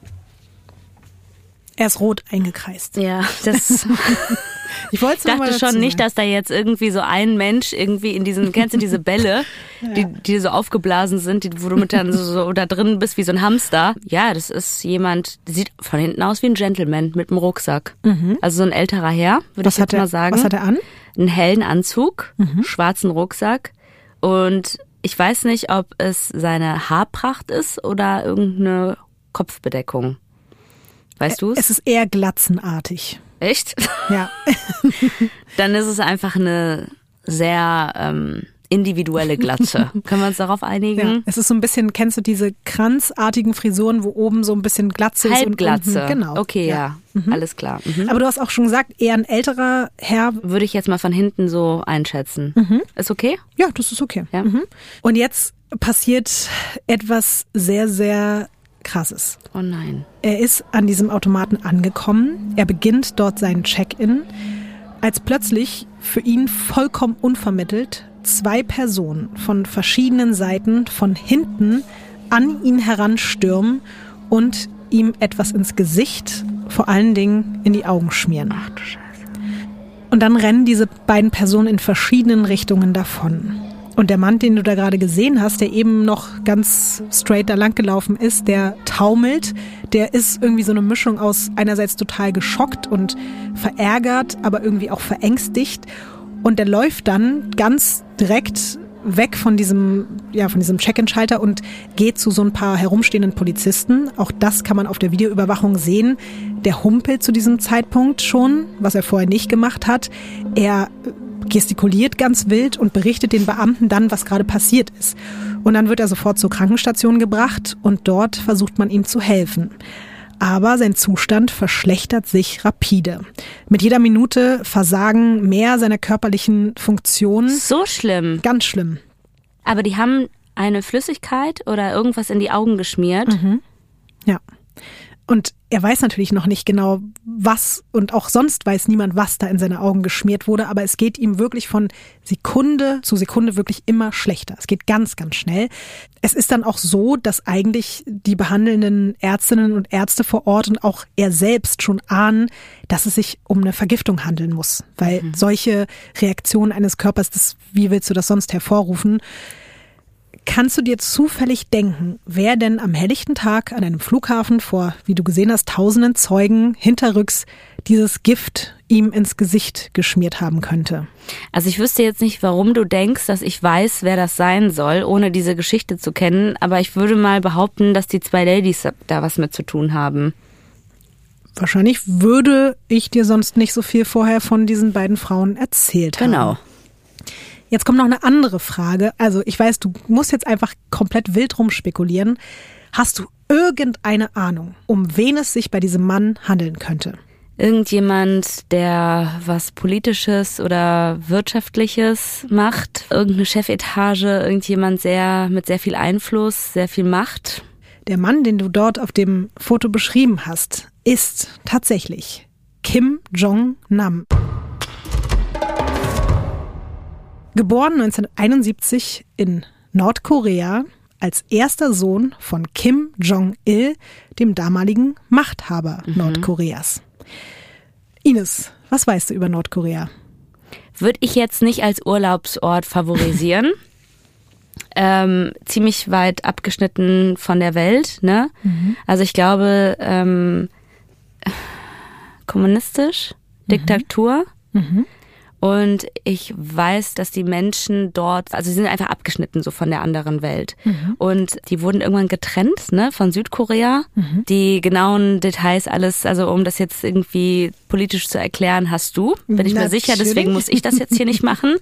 Er ist rot eingekreist. Ja, das Ich wollte dachte schon nicht, dass da jetzt irgendwie so ein Mensch irgendwie in diesen, kennst du diese Bälle, die, die so aufgeblasen sind, die, wo du mit dann so, so da drin bist wie so ein Hamster. Ja, das ist jemand, sieht von hinten aus wie ein Gentleman mit einem Rucksack. Also so ein älterer Herr, würde ich hat jetzt er, mal sagen. Was hat er an? Einen hellen Anzug, schwarzen Rucksack und ich weiß nicht, ob es seine Haarpracht ist oder irgendeine Kopfbedeckung. Weißt du Es es? ist eher glatzenartig. Echt? Ja. Dann ist es einfach eine sehr ähm, individuelle Glatze. Können wir uns darauf ja. einigen? Es ist so ein bisschen, kennst du diese kranzartigen Frisuren, wo oben so ein bisschen Glatze ist? Halbglatze. Und unten, genau. Okay, ja. Alles klar. Mhm. Aber du hast auch schon gesagt, eher ein älterer Herr. Würde ich jetzt mal von hinten so einschätzen. Ist okay? Ja, das ist okay. Ja. Mhm. Und jetzt passiert etwas sehr, sehr Krasses. Oh nein. Er ist an diesem Automaten angekommen. Er beginnt dort seinen Check-in, als plötzlich für ihn vollkommen unvermittelt zwei Personen von verschiedenen Seiten von hinten an ihn heranstürmen und ihm etwas ins Gesicht, vor allen Dingen in die Augen schmieren. Ach du Scheiße. Und dann rennen diese beiden Personen in verschiedenen Richtungen davon. Und der Mann, den du da gerade gesehen hast, der eben noch ganz straight da lang gelaufen ist, der taumelt, der ist irgendwie so eine Mischung aus einerseits total geschockt und verärgert, aber irgendwie auch verängstigt. Und der läuft dann ganz direkt weg von diesem, ja, von diesem Check-in-Schalter und geht zu so ein paar herumstehenden Polizisten. Auch das kann man auf der Videoüberwachung sehen. Der humpelt zu diesem Zeitpunkt schon, was er vorher nicht gemacht hat. Er gestikuliert ganz wild und berichtet den Beamten dann, was gerade passiert ist. Und dann wird er sofort zur Krankenstation gebracht und dort versucht man ihm zu helfen. Aber sein Zustand verschlechtert sich rapide. Mit jeder Minute versagen mehr seiner körperlichen Funktionen. So schlimm. Ganz schlimm. Aber die haben eine Flüssigkeit oder irgendwas in die Augen geschmiert. Ja. Und er weiß natürlich noch nicht genau, was und auch sonst weiß niemand, was da in seine Augen geschmiert wurde, aber es geht ihm wirklich von Sekunde zu Sekunde wirklich immer schlechter. Es geht ganz, ganz schnell. Es ist dann auch so, dass eigentlich die behandelnden Ärztinnen und Ärzte vor Ort und auch er selbst schon ahnen, dass es sich um eine Vergiftung handeln muss, weil mhm. solche Reaktionen eines Körpers, das, wie willst du das sonst hervorrufen? Kannst du dir zufällig denken, wer denn am helllichten Tag an einem Flughafen vor, wie du gesehen hast, tausenden Zeugen hinterrücks dieses Gift ihm ins Gesicht geschmiert haben könnte? Also ich wüsste jetzt nicht, warum du denkst, dass ich weiß, wer das sein soll, ohne diese Geschichte zu kennen, aber ich würde mal behaupten, dass die zwei Ladies da was mit zu tun haben. Wahrscheinlich würde ich dir sonst nicht so viel vorher von diesen beiden Frauen erzählt haben. Genau. Jetzt kommt noch eine andere Frage. Also ich weiß, du musst jetzt einfach komplett wild rumspekulieren. Hast du irgendeine Ahnung, um wen es sich bei diesem Mann handeln könnte? Irgendjemand, der was Politisches oder Wirtschaftliches macht, irgendeine Chefetage, irgendjemand sehr mit sehr viel Einfluss, sehr viel Macht. Der Mann, den du dort auf dem Foto beschrieben hast, ist tatsächlich Kim Jong-nam. Geboren 1971 in Nordkorea als erster Sohn von Kim Jong-il, dem damaligen Machthaber mhm. Nordkoreas. Ines, was weißt du über Nordkorea? Würde ich jetzt nicht als Urlaubsort favorisieren. ähm, ziemlich weit abgeschnitten von der Welt, ne? Mhm. Also ich glaube, ähm, kommunistisch, mhm. Diktatur. Mhm. Und ich weiß, dass die Menschen dort, also sie sind einfach abgeschnitten so von der anderen Welt. Mhm. Und die wurden irgendwann getrennt, ne, von Südkorea. Mhm. Die genauen Details alles, also um das jetzt irgendwie politisch zu erklären, hast du. Bin ich mir sicher, deswegen muss ich das jetzt hier nicht machen.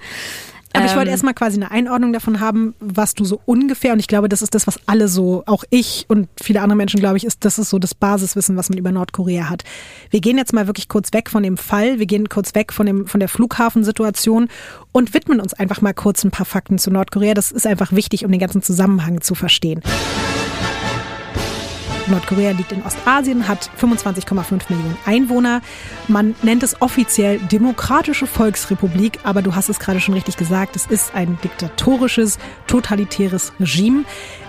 Aber ich wollte ähm, erstmal quasi eine Einordnung davon haben, was du so ungefähr, und ich glaube, das ist das, was alle so, auch ich und viele andere Menschen, glaube ich, ist, das ist so das Basiswissen, was man über Nordkorea hat. Wir gehen jetzt mal wirklich kurz weg von dem Fall, wir gehen kurz weg von, dem, von der Flughafensituation und widmen uns einfach mal kurz ein paar Fakten zu Nordkorea. Das ist einfach wichtig, um den ganzen Zusammenhang zu verstehen. Nordkorea liegt in Ostasien, hat 25,5 Millionen Einwohner. Man nennt es offiziell Demokratische Volksrepublik, aber du hast es gerade schon richtig gesagt, es ist ein diktatorisches, totalitäres Regime.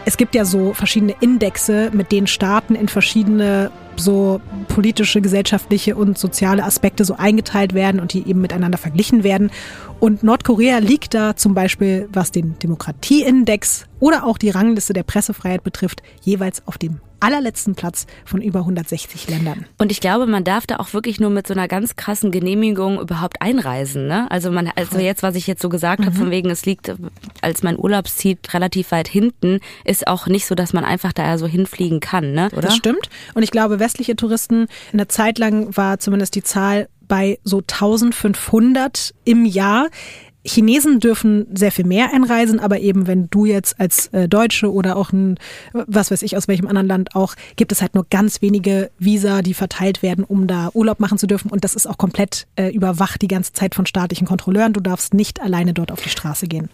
Es gibt ja so verschiedene Indexe, mit denen Staaten in verschiedene so politische, gesellschaftliche und soziale Aspekte so eingeteilt werden und die eben miteinander verglichen werden. Und Nordkorea liegt da zum Beispiel, was den Demokratieindex oder auch die Rangliste der Pressefreiheit betrifft, jeweils auf dem allerletzten Platz von über 160 Ländern. Und ich glaube, man darf da auch wirklich nur mit so einer ganz krassen Genehmigung überhaupt einreisen. Ne? Also man, also jetzt, was ich jetzt so gesagt mhm. habe, von wegen, es liegt als mein Urlaubsziel relativ weit hinten, ist auch nicht so, dass man einfach da so hinfliegen kann, ne? Oder? Das stimmt. Und ich glaube, westliche Touristen, eine Zeit lang war zumindest die Zahl bei so 1500 im Jahr. Chinesen dürfen sehr viel mehr einreisen, aber eben wenn du jetzt als äh, Deutsche oder auch ein, was weiß ich, aus welchem anderen Land auch, gibt es halt nur ganz wenige Visa, die verteilt werden, um da Urlaub machen zu dürfen. Und das ist auch komplett äh, überwacht die ganze Zeit von staatlichen Kontrolleuren. Du darfst nicht alleine dort auf die Straße gehen.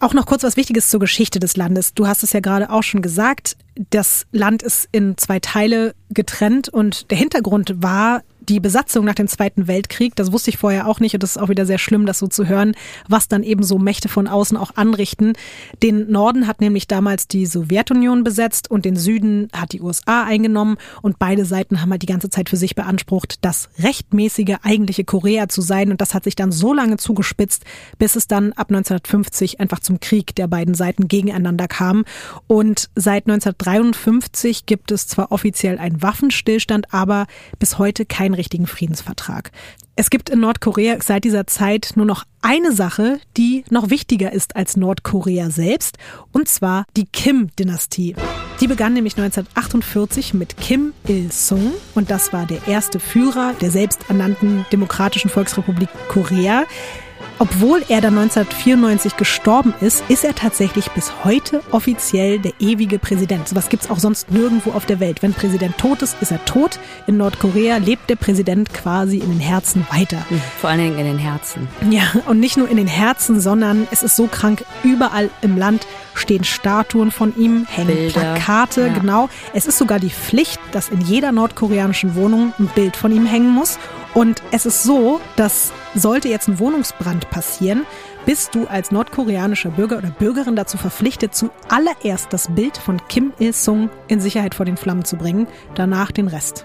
Auch noch kurz was Wichtiges zur Geschichte des Landes. Du hast es ja gerade auch schon gesagt. Das Land ist in zwei Teile getrennt und der Hintergrund war die Besatzung nach dem Zweiten Weltkrieg, das wusste ich vorher auch nicht und das ist auch wieder sehr schlimm, das so zu hören, was dann eben so Mächte von außen auch anrichten. Den Norden hat nämlich damals die Sowjetunion besetzt und den Süden hat die USA eingenommen und beide Seiten haben halt die ganze Zeit für sich beansprucht, das rechtmäßige eigentliche Korea zu sein und das hat sich dann so lange zugespitzt, bis es dann ab 1950 einfach zum Krieg der beiden Seiten gegeneinander kam und seit 1953 gibt es zwar offiziell einen Waffenstillstand, aber bis heute kein keinen richtigen Friedensvertrag. Es gibt in Nordkorea seit dieser Zeit nur noch eine Sache, die noch wichtiger ist als Nordkorea selbst, und zwar die Kim-Dynastie. Die begann nämlich 1948 mit Kim Il-sung und das war der erste Führer der selbsternannten Demokratischen Volksrepublik Korea. Obwohl er dann 1994 gestorben ist, ist er tatsächlich bis heute offiziell der ewige Präsident. So was gibt's auch sonst nirgendwo auf der Welt. Wenn Präsident tot ist, ist er tot. In Nordkorea lebt der Präsident quasi in den Herzen weiter. Vor allen Dingen in den Herzen. Ja, und nicht nur in den Herzen, sondern es ist so krank, überall im Land stehen Statuen von ihm, hängen Bilder. Plakate, Ja. genau. Es ist sogar die Pflicht, dass in jeder nordkoreanischen Wohnung ein Bild von ihm hängen muss. Und es ist so, dass sollte jetzt ein Wohnungsbrand passieren, bist du als nordkoreanischer Bürger oder Bürgerin dazu verpflichtet, zuallererst das Bild von Kim Il-sung in Sicherheit vor den Flammen zu bringen, danach den Rest.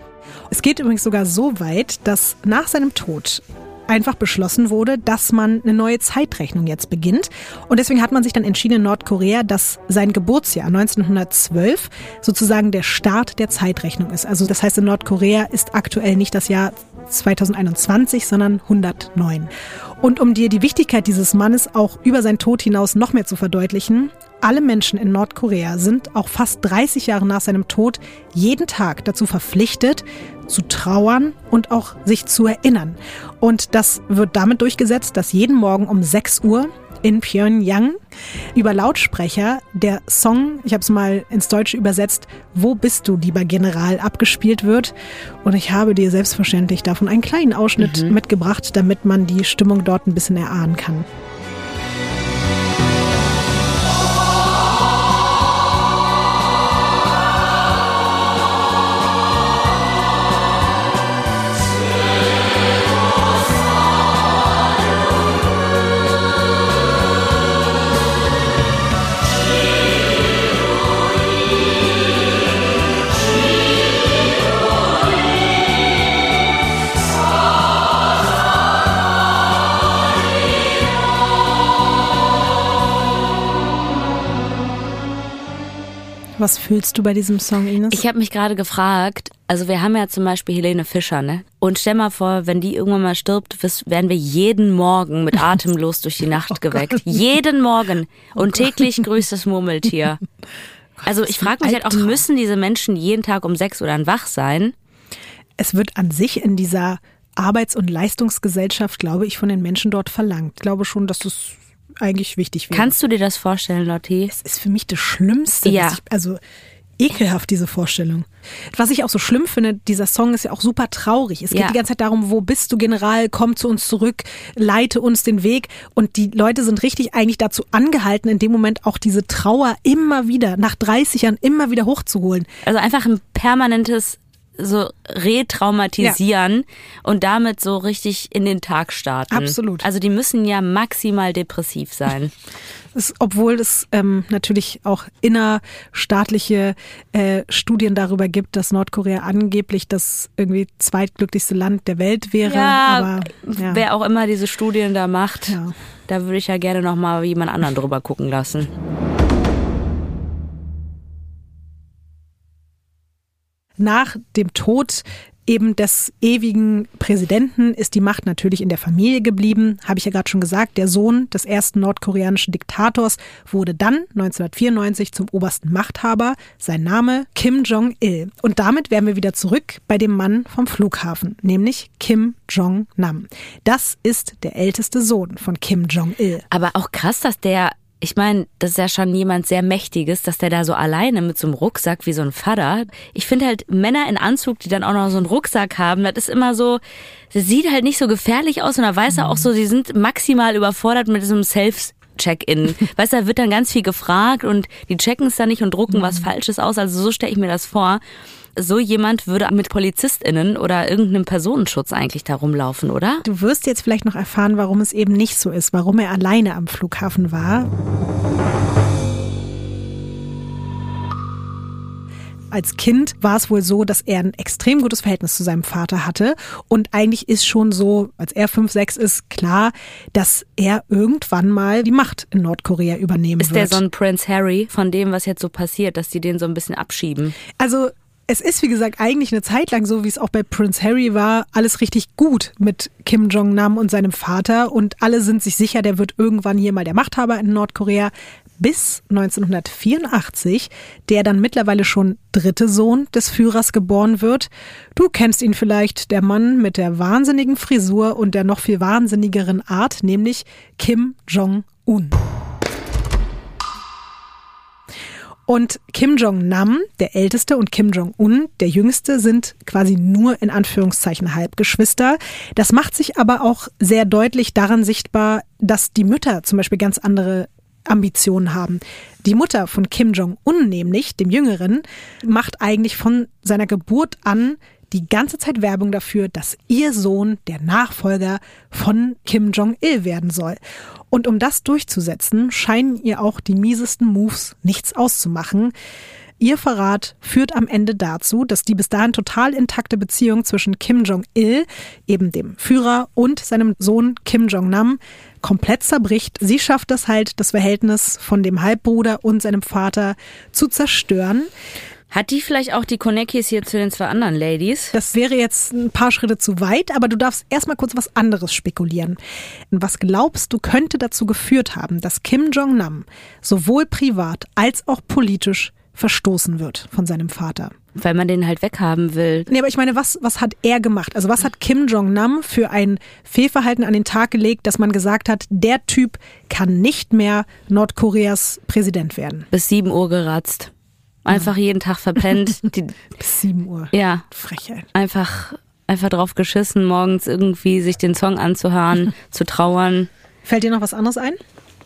Es geht übrigens sogar so weit, dass nach seinem Tod einfach beschlossen wurde, dass man eine neue Zeitrechnung jetzt beginnt. Und deswegen hat man sich dann entschieden in Nordkorea, dass sein Geburtsjahr 1912 sozusagen der Start der Zeitrechnung ist. Also das heißt, in Nordkorea ist aktuell nicht das Jahr 2021, sondern 109. Und um dir die Wichtigkeit dieses Mannes auch über seinen Tod hinaus noch mehr zu verdeutlichen, alle Menschen in Nordkorea sind auch fast 30 Jahre nach seinem Tod jeden Tag dazu verpflichtet, zu trauern und auch sich zu erinnern. Und das wird damit durchgesetzt, dass jeden Morgen um 6 Uhr in Pyongyang über Lautsprecher der Song, ich habe es mal ins Deutsche übersetzt, Wo bist du, lieber General, abgespielt wird. Und ich habe dir selbstverständlich davon einen kleinen Ausschnitt mitgebracht, damit man die Stimmung dort ein bisschen erahnen kann. Was fühlst du bei diesem Song, Ines? Ich habe mich gerade gefragt, also wir haben ja zum Beispiel Helene Fischer, ne? Und stell mal vor, wenn die irgendwann mal stirbt, werden wir jeden Morgen mit Atemlos durch die Nacht geweckt. Jeden Morgen. Und täglich grüßt das Murmeltier. Also ich frage mich halt auch, müssen diese Menschen jeden Tag um sechs dann wach sein? es wird an sich in dieser Arbeits- und Leistungsgesellschaft, glaube ich, von den Menschen dort verlangt. Ich glaube schon, dass das eigentlich wichtig wäre. Kannst du dir das vorstellen, Lotti? das ist für mich das Schlimmste. Ja. Ich, also ekelhaft, diese Vorstellung. Was ich auch so schlimm finde, dieser Song ist ja auch super traurig. Es geht Ja. die ganze Zeit darum, wo bist du, General, komm zu uns zurück, leite uns den Weg. Und die Leute sind richtig eigentlich dazu angehalten, in dem Moment auch diese Trauer immer wieder, nach 30 Jahren immer wieder hochzuholen. Also einfach ein permanentes so retraumatisieren und damit so richtig in den Tag starten. Absolut. Also die müssen ja maximal depressiv sein. Es, obwohl es ähm, natürlich auch innerstaatliche äh, Studien darüber gibt, dass Nordkorea angeblich das irgendwie zweitglücklichste Land der Welt wäre. aber ja. wer auch immer diese Studien da macht, Ja. da würde ich ja gerne noch mal jemand anderen drüber gucken lassen. Nach dem Tod eben des ewigen Präsidenten ist die Macht natürlich in der Familie geblieben, habe ich ja gerade schon gesagt. Der Sohn des ersten nordkoreanischen Diktators wurde dann 1994 zum obersten Machthaber. Sein Name Kim Jong-il. Und damit wären wir wieder zurück bei dem Mann vom Flughafen, nämlich Kim Jong-nam. Das ist der älteste Sohn von Kim Jong-il. Aber auch krass, dass der, ich meine, das ist ja schon jemand sehr Mächtiges, dass der da so alleine mit so einem Rucksack wie so ein Vater. Ich finde halt Männer in Anzug, die dann auch noch so einen Rucksack haben, das ist immer so, das sieht halt nicht so gefährlich aus und da weiß er auch so, sie sind maximal überfordert mit diesem Self- Check-in. Weißt du, da wird dann ganz viel gefragt und die checken es dann nicht und drucken was Falsches aus. Also so stelle ich mir das vor. So jemand würde mit PolizistInnen oder irgendeinem Personenschutz eigentlich da rumlaufen, oder? Du wirst jetzt vielleicht noch erfahren, warum es eben nicht so ist, warum er alleine am Flughafen war. Als Kind war es wohl so, dass er ein extrem gutes Verhältnis zu seinem Vater hatte. Und eigentlich ist schon so, als er fünf, sechs ist, klar, dass er irgendwann mal die Macht in Nordkorea übernehmen Ist wird. der so ein Prince Harry von dem, was jetzt so passiert, dass die den so ein bisschen abschieben? Also es ist, wie gesagt, eigentlich eine Zeit lang so, wie es auch bei Prince Harry war, alles richtig gut mit Kim Jong-nam und seinem Vater. Und alle sind sich sicher, der wird irgendwann hier mal der Machthaber in Nordkorea. bis 1984 der dann mittlerweile schon dritte Sohn des Führers geboren wird. Du kennst ihn vielleicht, der Mann mit der wahnsinnigen Frisur und der noch viel wahnsinnigeren Art, nämlich Kim Jong-un. Und Kim Jong-nam, der Älteste, und Kim Jong-un, der Jüngste, sind quasi nur in Anführungszeichen Halbgeschwister. Das macht sich aber auch sehr deutlich daran sichtbar, dass die Mütter zum Beispiel ganz andere Ambitionen haben. Die Mutter von Kim Jong-un nämlich, dem Jüngeren, macht eigentlich von seiner Geburt an die ganze Zeit Werbung dafür, dass ihr Sohn der Nachfolger von Kim Jong-il werden soll. Und um das durchzusetzen, scheinen ihr auch die miesesten Moves nichts auszumachen. Ihr Verrat führt am Ende dazu, dass die bis dahin total intakte Beziehung zwischen Kim Jong-il, eben dem Führer, und seinem Sohn Kim Jong-nam komplett zerbricht. Sie schafft es halt, das Verhältnis von dem Halbbruder und seinem Vater zu zerstören. Hat die vielleicht auch die Konekis hier zu den zwei anderen Ladies? Das wäre jetzt ein paar Schritte zu weit, aber du darfst erstmal kurz was anderes spekulieren. Was glaubst du könnte dazu geführt haben, dass Kim Jong-nam sowohl privat als auch politisch verstoßen wird von seinem Vater? Weil man den halt weghaben will. Nee, aber ich meine, was, was hat er gemacht? Also was hat Kim Jong-nam für ein Fehlverhalten an den Tag gelegt, dass man gesagt hat, der Typ kann nicht mehr Nordkoreas Präsident werden? Bis sieben Uhr geratzt. Einfach jeden Tag verpennt. Die, Bis 7 Uhr. Ja. Frechheit. Einfach, einfach drauf geschissen, morgens irgendwie sich den Song anzuhören, zu trauern. Fällt dir noch was anderes ein?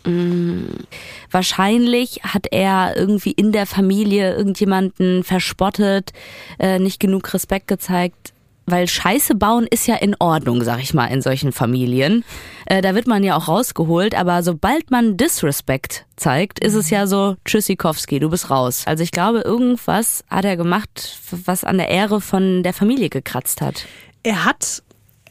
Mm, wahrscheinlich hat er irgendwie in der Familie irgendjemanden verspottet, äh, nicht genug Respekt gezeigt weil Scheiße bauen ist ja in Ordnung, sag ich mal, in solchen Familien. Äh, da wird man ja auch rausgeholt, aber sobald man Disrespect zeigt, ist es ja so, Tschüssikowski, du bist raus. Also ich glaube, irgendwas hat er gemacht, was an der Ehre von der Familie gekratzt hat. Er hat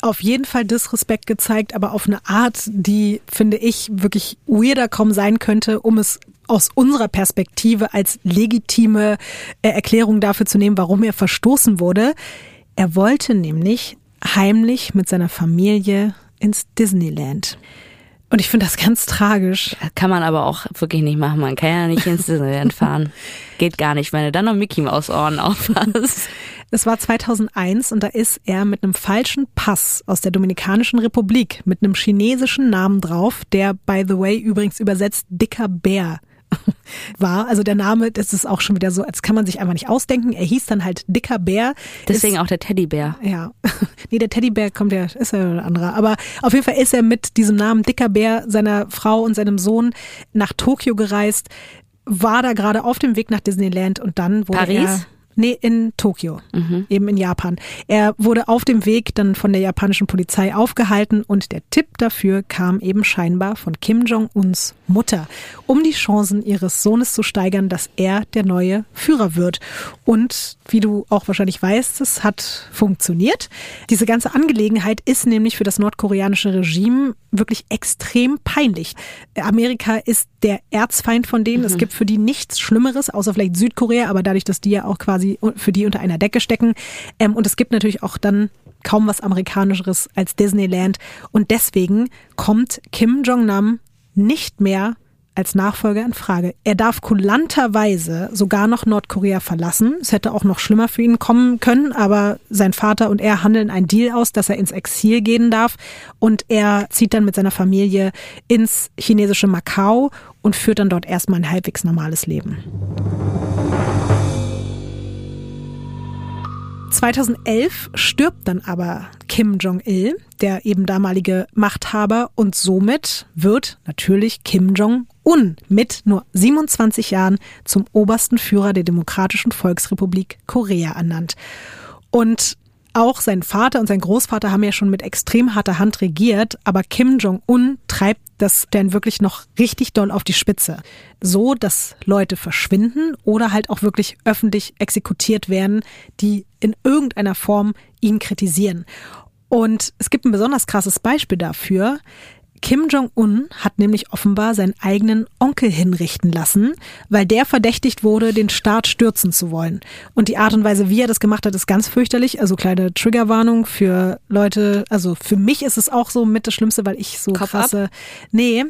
auf jeden Fall Disrespect gezeigt, aber auf eine Art, die, finde ich, wirklich weirder kaum sein könnte, um es aus unserer Perspektive als legitime äh, Erklärung dafür zu nehmen, warum er verstoßen wurde. Er wollte nämlich heimlich mit seiner Familie ins Disneyland. Und ich finde das ganz tragisch. Kann man aber auch wirklich nicht machen. Man kann ja nicht ins Disneyland fahren. Geht gar nicht, wenn du dann noch Mickey Maus Ohren aufhast. Es war 2001 und da ist er mit einem falschen Pass aus der Dominikanischen Republik mit einem chinesischen Namen drauf, der by the way übrigens übersetzt dicker Bär war. Also der Name, das ist auch schon wieder so, als kann man sich einfach nicht ausdenken. Er hieß dann halt Dicker Bär. Deswegen ist, auch der Teddybär. Ja. nee, der Teddybär kommt ja, ist ja ein anderer. Aber auf jeden Fall ist er mit diesem Namen Dicker Bär seiner Frau und seinem Sohn nach Tokio gereist, war da gerade auf dem Weg nach Disneyland und dann wurde Paris? Nee, in Tokio, mhm. eben in Japan. Er wurde auf dem Weg dann von der japanischen Polizei aufgehalten und der Tipp dafür kam eben scheinbar von Kim Jong-uns Mutter, um die Chancen ihres Sohnes zu steigern, dass er der neue Führer wird. Und wie du auch wahrscheinlich weißt, es hat funktioniert. Diese ganze Angelegenheit ist nämlich für das nordkoreanische Regime wirklich extrem peinlich. Amerika ist der Erzfeind von denen. Mhm. Es gibt für die nichts Schlimmeres, außer vielleicht Südkorea, aber dadurch, dass die ja auch quasi für die unter einer Decke stecken. Ähm, und es gibt natürlich auch dann kaum was Amerikanischeres als Disneyland. Und deswegen kommt Kim Jong-nam nicht mehr als Nachfolger in Frage. Er darf kulanterweise sogar noch Nordkorea verlassen. Es hätte auch noch schlimmer für ihn kommen können, aber sein Vater und er handeln einen Deal aus, dass er ins Exil gehen darf und er zieht dann mit seiner Familie ins chinesische Macau und führt dann dort erstmal ein halbwegs normales Leben. 2011 stirbt dann aber Kim Jong-il, der eben damalige Machthaber, und somit wird natürlich Kim Jong-un mit nur 27 Jahren zum obersten Führer der Demokratischen Volksrepublik Korea ernannt. Und auch sein Vater und sein Großvater haben ja schon mit extrem harter Hand regiert, aber Kim Jong-un treibt das dann wirklich noch richtig doll auf die Spitze. So, dass Leute verschwinden oder halt auch wirklich öffentlich exekutiert werden, die in irgendeiner Form ihn kritisieren. Und es gibt ein besonders krasses Beispiel dafür. Kim Jong-un hat nämlich offenbar seinen eigenen Onkel hinrichten lassen, weil der verdächtigt wurde, den Staat stürzen zu wollen. Und die Art und Weise, wie er das gemacht hat, ist ganz fürchterlich. Also kleine Triggerwarnung für Leute. Also für mich ist es auch so mit das Schlimmste, weil ich so Kopf krasse. Ab? Nee.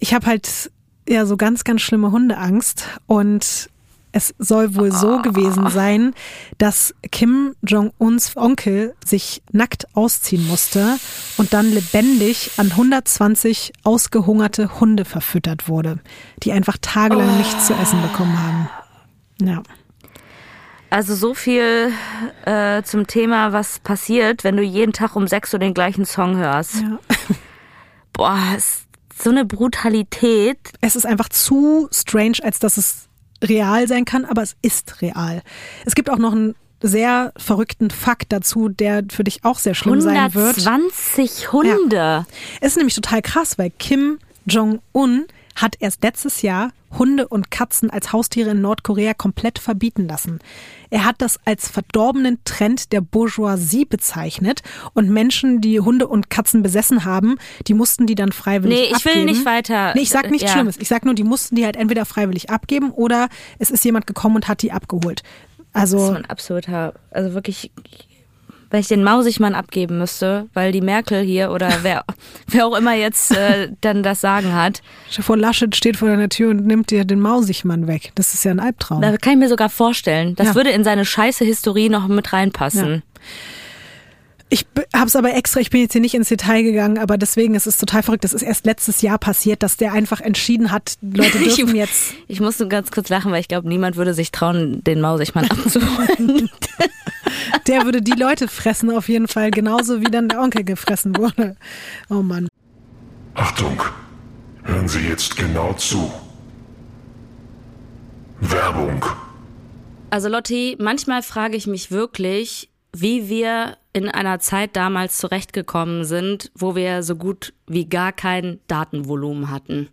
Ich habe halt ja so ganz, ganz schlimme Hundeangst und es soll wohl so gewesen sein, dass Kim Jong-uns Onkel sich nackt ausziehen musste und dann lebendig an 120 ausgehungerte Hunde verfüttert wurde, die einfach tagelang oh. nichts zu essen bekommen haben. Ja. Also so viel äh, zum Thema, was passiert, wenn du jeden Tag um sechs Uhr den gleichen Song hörst. Ja. Boah, ist so eine Brutalität. Es ist einfach zu strange, als dass es real sein kann, aber es ist real. Es gibt auch noch einen sehr verrückten Fakt dazu, der für dich auch sehr schlimm sein wird. 120 Hunde. Ja. Es ist nämlich total krass, weil Kim Jong-un hat erst letztes Jahr Hunde und Katzen als Haustiere in Nordkorea komplett verbieten lassen. Er hat das als verdorbenen Trend der Bourgeoisie bezeichnet und Menschen, die Hunde und Katzen besessen haben, die mussten die dann freiwillig abgeben. Nee, ich abgeben. will nicht weiter. Nee, ich sag nichts ja. Schlimmes. Ich sag nur, die mussten die halt entweder freiwillig abgeben oder es ist jemand gekommen und hat die abgeholt. Also das ist ein absoluter, also wirklich wenn ich den Mausigmann abgeben müsste, weil die Merkel hier oder wer, wer auch immer jetzt äh, dann das Sagen hat. Vor Laschet steht vor deiner Tür und nimmt dir den Mausigmann weg. Das ist ja ein Albtraum. Da kann ich mir sogar vorstellen. Das ja. würde in seine scheiße Historie noch mit reinpassen. Ja. Ich habe es aber extra, ich bin jetzt hier nicht ins Detail gegangen, aber deswegen ist es total verrückt. Das ist erst letztes Jahr passiert, dass der einfach entschieden hat, Leute dürfen ich, jetzt. Ich musste ganz kurz lachen, weil ich glaube, niemand würde sich trauen, den Mausigmann abzuholen. der würde die Leute fressen auf jeden Fall, genauso wie dann der Onkel gefressen wurde. Oh Mann. Achtung, hören Sie jetzt genau zu. Werbung. Also Lotti, manchmal frage ich mich wirklich, wie wir in einer Zeit damals zurechtgekommen sind, wo wir so gut wie gar kein Datenvolumen hatten.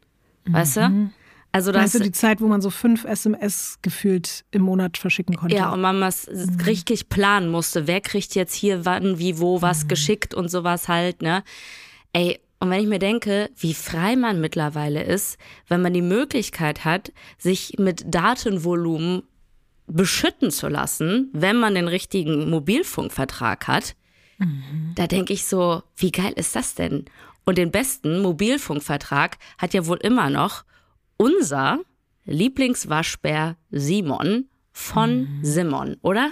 Weißt mhm. du? Also das, weißt du, die Zeit, wo man so fünf SMS gefühlt im Monat verschicken konnte. Ja, und man was mhm. richtig planen musste. Wer kriegt jetzt hier wann, wie, wo was mhm. geschickt und sowas halt, ne? Ey, und wenn ich mir denke, wie frei man mittlerweile ist, wenn man die Möglichkeit hat, sich mit Datenvolumen beschütten zu lassen, wenn man den richtigen Mobilfunkvertrag hat, mhm. da denke ich so, wie geil ist das denn? Und den besten Mobilfunkvertrag hat ja wohl immer noch unser Lieblingswaschbär Simon von mhm. Simon, oder?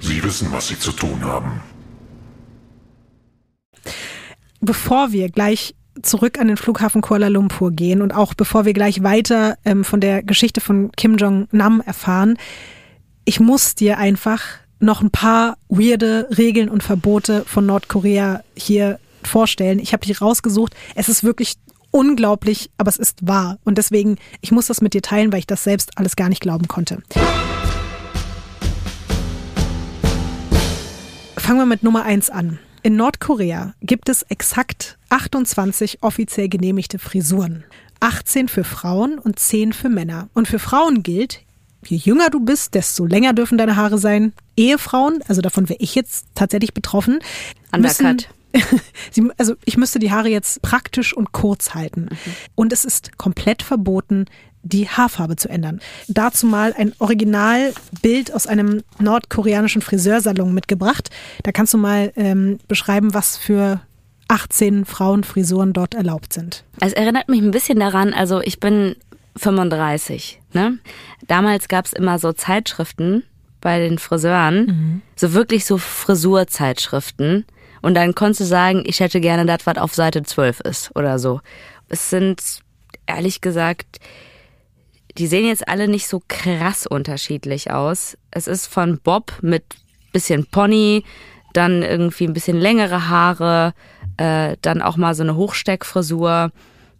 Sie wissen, was Sie zu tun haben. Bevor wir gleich zurück an den Flughafen Kuala Lumpur gehen und auch bevor wir gleich weiter ähm, von der Geschichte von Kim Jong-nam erfahren, ich muss dir einfach noch ein paar weirde Regeln und Verbote von Nordkorea hier vorstellen. Ich habe die rausgesucht. Es ist wirklich unglaublich, aber es ist wahr. Und deswegen, ich muss das mit dir teilen, weil ich das selbst alles gar nicht glauben konnte. Fangen wir mit Nummer eins an. In Nordkorea gibt es exakt 28 offiziell genehmigte Frisuren. 18 für Frauen und 10 für Männer. Und für Frauen gilt, je jünger du bist, desto länger dürfen deine Haare sein. Ehefrauen, also davon wäre ich jetzt tatsächlich betroffen, Undercut. Sie, also ich müsste die Haare jetzt praktisch und kurz halten. Mhm. Und es ist komplett verboten, die Haarfarbe zu ändern. Dazu mal ein Originalbild aus einem nordkoreanischen Friseursalon mitgebracht. Da kannst du mal ähm, beschreiben, was für 18 Frauenfrisuren dort erlaubt sind. Es erinnert mich ein bisschen daran, also ich bin 35. Ne? Damals gab es immer so Zeitschriften bei den Friseuren, so wirklich so Frisurzeitschriften. Und dann konntest du sagen, ich hätte gerne das, was auf Seite 12 ist oder so. Es sind, ehrlich gesagt, die sehen jetzt alle nicht so krass unterschiedlich aus. Es ist von Bob mit bisschen Pony, dann irgendwie ein bisschen längere Haare, äh, dann auch mal so eine Hochsteckfrisur.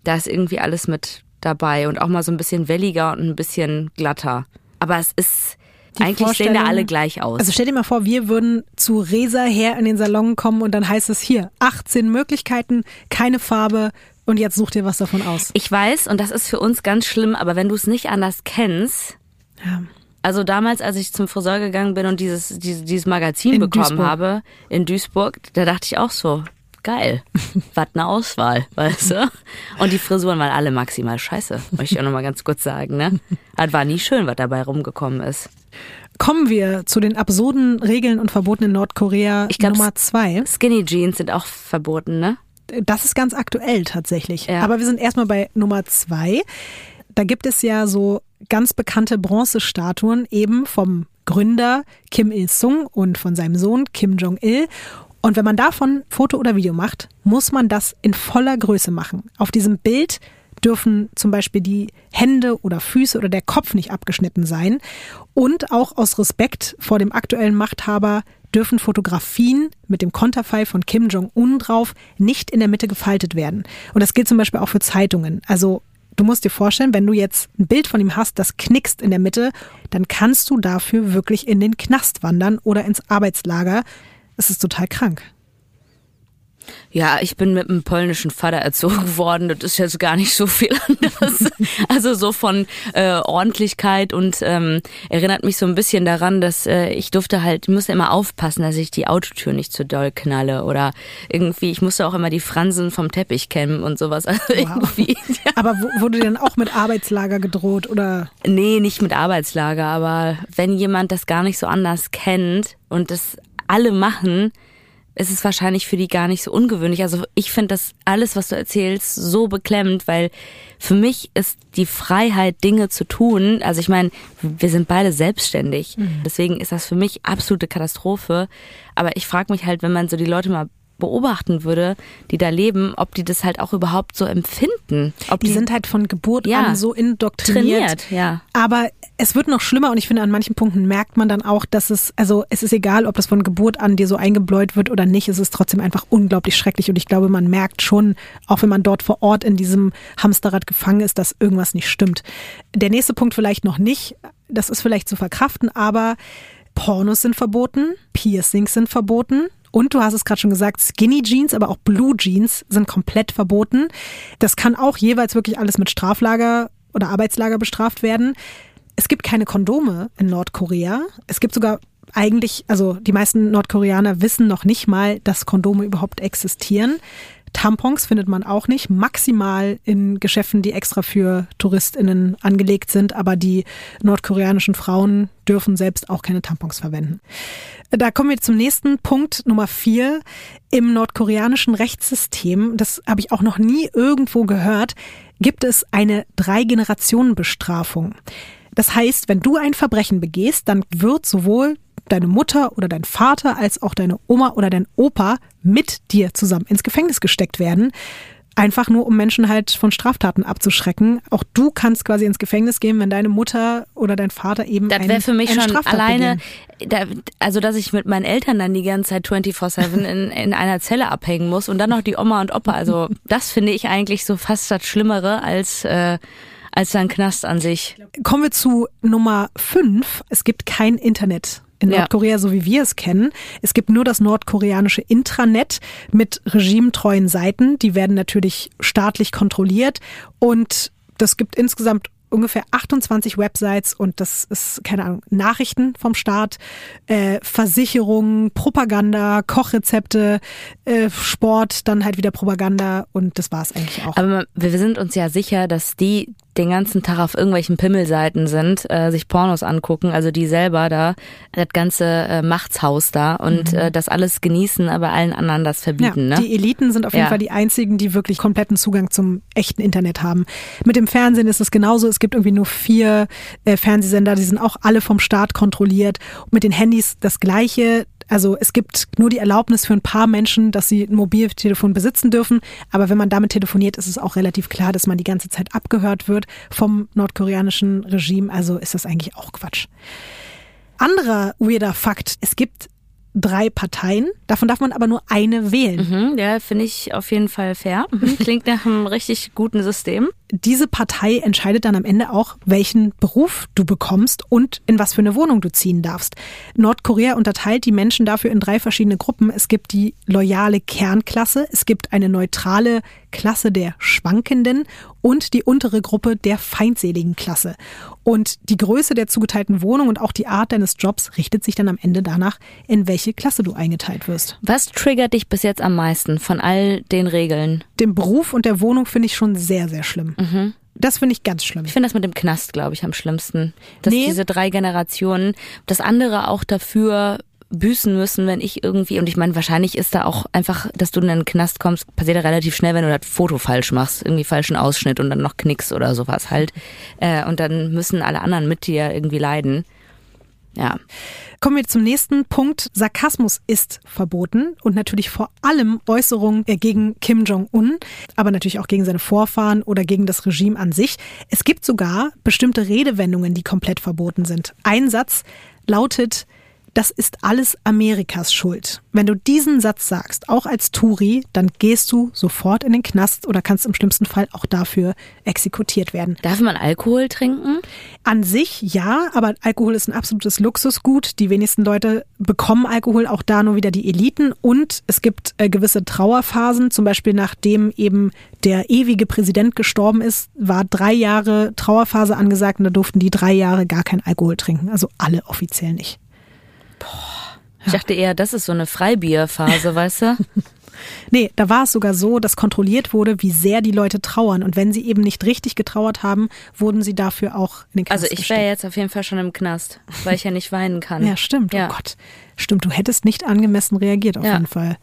Da ist irgendwie alles mit dabei und auch mal so ein bisschen welliger und ein bisschen glatter. Aber es ist, Die eigentlich sehen da alle gleich aus. Also stell dir mal vor, wir würden zu Resa her in den Salon kommen und dann heißt es hier 18 Möglichkeiten, keine Farbe und jetzt such dir was davon aus. ich weiß, und das ist für uns ganz schlimm, aber wenn du es nicht anders kennst, Ja. Also damals, als ich zum Friseur gegangen bin und dieses, dieses, dieses Magazin In bekommen Duisburg. habe in Duisburg, da dachte ich auch so, geil, was eine Auswahl, weißt du? Und die Frisuren waren alle maximal scheiße, möchte ich auch nochmal ganz kurz sagen, ne? Das war nie schön, was dabei rumgekommen ist. Kommen wir zu den absurden Regeln und Verboten in Nordkorea Ich glaub, Nummer zwei. Skinny Jeans sind auch verboten, ne? Das ist ganz aktuell tatsächlich. Ja. Aber wir sind erstmal bei Nummer zwei. Da gibt es ja so ganz bekannte Bronzestatuen eben vom Gründer Kim Il-sung und von seinem Sohn Kim Jong-il. Und wenn man davon Foto oder Video macht, muss man das in voller Größe machen. Auf diesem Bild dürfen zum Beispiel die Hände oder Füße oder der Kopf nicht abgeschnitten sein. Und auch aus Respekt vor dem aktuellen Machthaber dürfen Fotografien mit dem Konterfei von Kim Jong-un drauf nicht in der Mitte gefaltet werden. Und das gilt zum Beispiel auch für Zeitungen. Also du musst dir vorstellen, wenn du jetzt ein Bild von ihm hast, das knickst in der Mitte, dann kannst du dafür wirklich in den Knast wandern oder ins Arbeitslager. Es ist total krank. Ja, ich bin mit einem polnischen Vater erzogen worden. Das ist jetzt gar nicht so viel anderes. Also so von äh, Ordentlichkeit und ähm, erinnert mich so ein bisschen daran, dass äh, ich durfte halt, ich musste immer aufpassen, dass ich die Autotür nicht zu doll knalle oder irgendwie, ich musste auch immer die Fransen vom Teppich kämmen und sowas. Also irgendwie. Ja. Aber wurde dir dann auch mit Arbeitslager gedroht oder? Nee, nicht mit Arbeitslager, aber wenn jemand das gar nicht so anders kennt und das alle machen, ist es wahrscheinlich für die gar nicht so ungewöhnlich. Also ich finde das alles, was du erzählst, so beklemmend, weil für mich ist die Freiheit, Dinge zu tun, also ich meine, wir sind beide selbstständig. Deswegen ist das für mich absolute Katastrophe. Aber ich frage mich halt, wenn man so die Leute mal beobachten würde, die da leben, ob die das halt auch überhaupt so empfinden. Ob Die sind halt von Geburt Ja. an so indoktriniert. trainiert, ja. Aber es wird noch schlimmer und ich finde, an manchen Punkten merkt man dann auch, dass es, also es ist egal, ob das von Geburt an dir so eingebläut wird oder nicht, es ist trotzdem einfach unglaublich schrecklich und ich glaube, man merkt schon, auch wenn man dort vor Ort in diesem Hamsterrad gefangen ist, dass irgendwas nicht stimmt. Der nächste Punkt vielleicht noch nicht, das ist vielleicht zu verkraften, aber Pornos sind verboten, Piercings sind verboten. Und du hast es gerade schon gesagt, Skinny Jeans, aber auch Blue Jeans sind komplett verboten. Das kann auch jeweils wirklich alles mit Straflager oder Arbeitslager bestraft werden. Es gibt keine Kondome in Nordkorea. Es gibt sogar eigentlich, also die meisten Nordkoreaner wissen noch nicht mal, dass Kondome überhaupt existieren. Tampons findet man auch nicht, maximal in Geschäften, die extra für TouristInnen angelegt sind, aber die nordkoreanischen Frauen dürfen selbst auch keine Tampons verwenden. Da kommen wir zum nächsten Punkt, Nummer vier. Im nordkoreanischen Rechtssystem, das habe ich auch noch nie irgendwo gehört, gibt es eine Drei-Generationen-Bestrafung. Das heißt, wenn du ein Verbrechen begehst, dann wird sowohl deine Mutter oder dein Vater als auch deine Oma oder dein Opa mit dir zusammen ins Gefängnis gesteckt werden. Einfach nur, um Menschen halt von Straftaten abzuschrecken. Auch du kannst quasi ins Gefängnis gehen, wenn deine Mutter oder dein Vater eben Das wäre für mich schon Straftat alleine, da, also dass ich mit meinen Eltern dann die ganze Zeit 24-7 in, in einer Zelle abhängen muss und dann noch die Oma und Opa. Also das finde ich eigentlich so fast das Schlimmere als, äh, als ein Knast an sich. Kommen wir zu Nummer fünf. Es gibt kein Internet in ja. Nordkorea, so wie wir es kennen. Es gibt nur das nordkoreanische Intranet mit regimetreuen Seiten. Die werden natürlich staatlich kontrolliert und das gibt insgesamt ungefähr 28 Websites und das ist, keine Ahnung, Nachrichten vom Staat, äh, Versicherungen, Propaganda, Kochrezepte, äh, Sport, dann halt wieder Propaganda und das war es eigentlich auch. Aber wir sind uns ja sicher, dass die den ganzen Tag auf irgendwelchen Pimmelseiten sind, äh, sich Pornos angucken, also die selber da, das ganze äh, Machtshaus da und mhm. äh, das alles genießen, aber allen anderen das verbieten. Ja, ne? Die Eliten sind auf jeden ja. Fall die einzigen, die wirklich kompletten Zugang zum echten Internet haben. Mit dem Fernsehen ist es genauso. Es gibt irgendwie nur vier äh, Fernsehsender, die sind auch alle vom Staat kontrolliert. Und mit den Handys das Gleiche. Also es gibt nur die Erlaubnis für ein paar Menschen, dass sie ein Mobiltelefon besitzen dürfen. Aber wenn man damit telefoniert, ist es auch relativ klar, dass man die ganze Zeit abgehört wird vom nordkoreanischen Regime. Also ist das eigentlich auch Quatsch. Anderer weirder Fakt. Es gibt drei Parteien. Davon darf man aber nur eine wählen. Mhm, ja, finde ich auf jeden Fall fair. Mhm, klingt nach einem richtig guten System. Diese Partei entscheidet dann am Ende auch, welchen Beruf du bekommst und in was für eine Wohnung du ziehen darfst. Nordkorea unterteilt die Menschen dafür in drei verschiedene Gruppen. Es gibt die loyale Kernklasse, es gibt eine neutrale Klasse der Schwankenden und die untere Gruppe der feindseligen Klasse. Und die Größe der zugeteilten Wohnung und auch die Art deines Jobs richtet sich dann am Ende danach, in welche Klasse du eingeteilt wirst. Was triggert dich bis jetzt am meisten von all den Regeln? Den Beruf und der Wohnung finde ich schon sehr, sehr schlimm. Mhm. Das finde ich ganz schlimm. Ich finde das mit dem Knast, glaube ich, am schlimmsten. Dass nee. diese drei Generationen, das andere auch dafür büßen müssen, wenn ich irgendwie, und ich meine, wahrscheinlich ist da auch einfach, dass du in den Knast kommst, passiert ja relativ schnell, wenn du das Foto falsch machst, irgendwie falschen Ausschnitt und dann noch Knicks oder sowas halt. Äh, und dann müssen alle anderen mit dir irgendwie leiden. Ja. Kommen wir zum nächsten Punkt. Sarkasmus ist verboten und natürlich vor allem Äußerungen gegen Kim Jong-un, aber natürlich auch gegen seine Vorfahren oder gegen das Regime an sich. Es gibt sogar bestimmte Redewendungen, die komplett verboten sind. Ein Satz lautet, das ist alles Amerikas Schuld. Wenn du diesen Satz sagst, auch als Turi, dann gehst du sofort in den Knast oder kannst im schlimmsten Fall auch dafür exekutiert werden. Darf man Alkohol trinken? An sich ja, aber Alkohol ist ein absolutes Luxusgut. Die wenigsten Leute bekommen Alkohol, auch da nur wieder die Eliten. Und es gibt äh, gewisse Trauerphasen, zum Beispiel nachdem eben der ewige Präsident gestorben ist, war drei Jahre Trauerphase angesagt und da durften die drei Jahre gar kein Alkohol trinken. Also alle offiziell nicht. Boah. Ich dachte eher, das ist so eine Freibierphase, weißt du? Nee, da war es sogar so, dass kontrolliert wurde, wie sehr die Leute trauern. Und wenn sie eben nicht richtig getrauert haben, wurden sie dafür auch in den Knast Also ich wäre jetzt auf jeden Fall schon im Knast, weil ich ja nicht weinen kann. Ja, stimmt. Oh ja. Oh Gott. Stimmt, du hättest nicht angemessen reagiert auf ja. jeden Fall.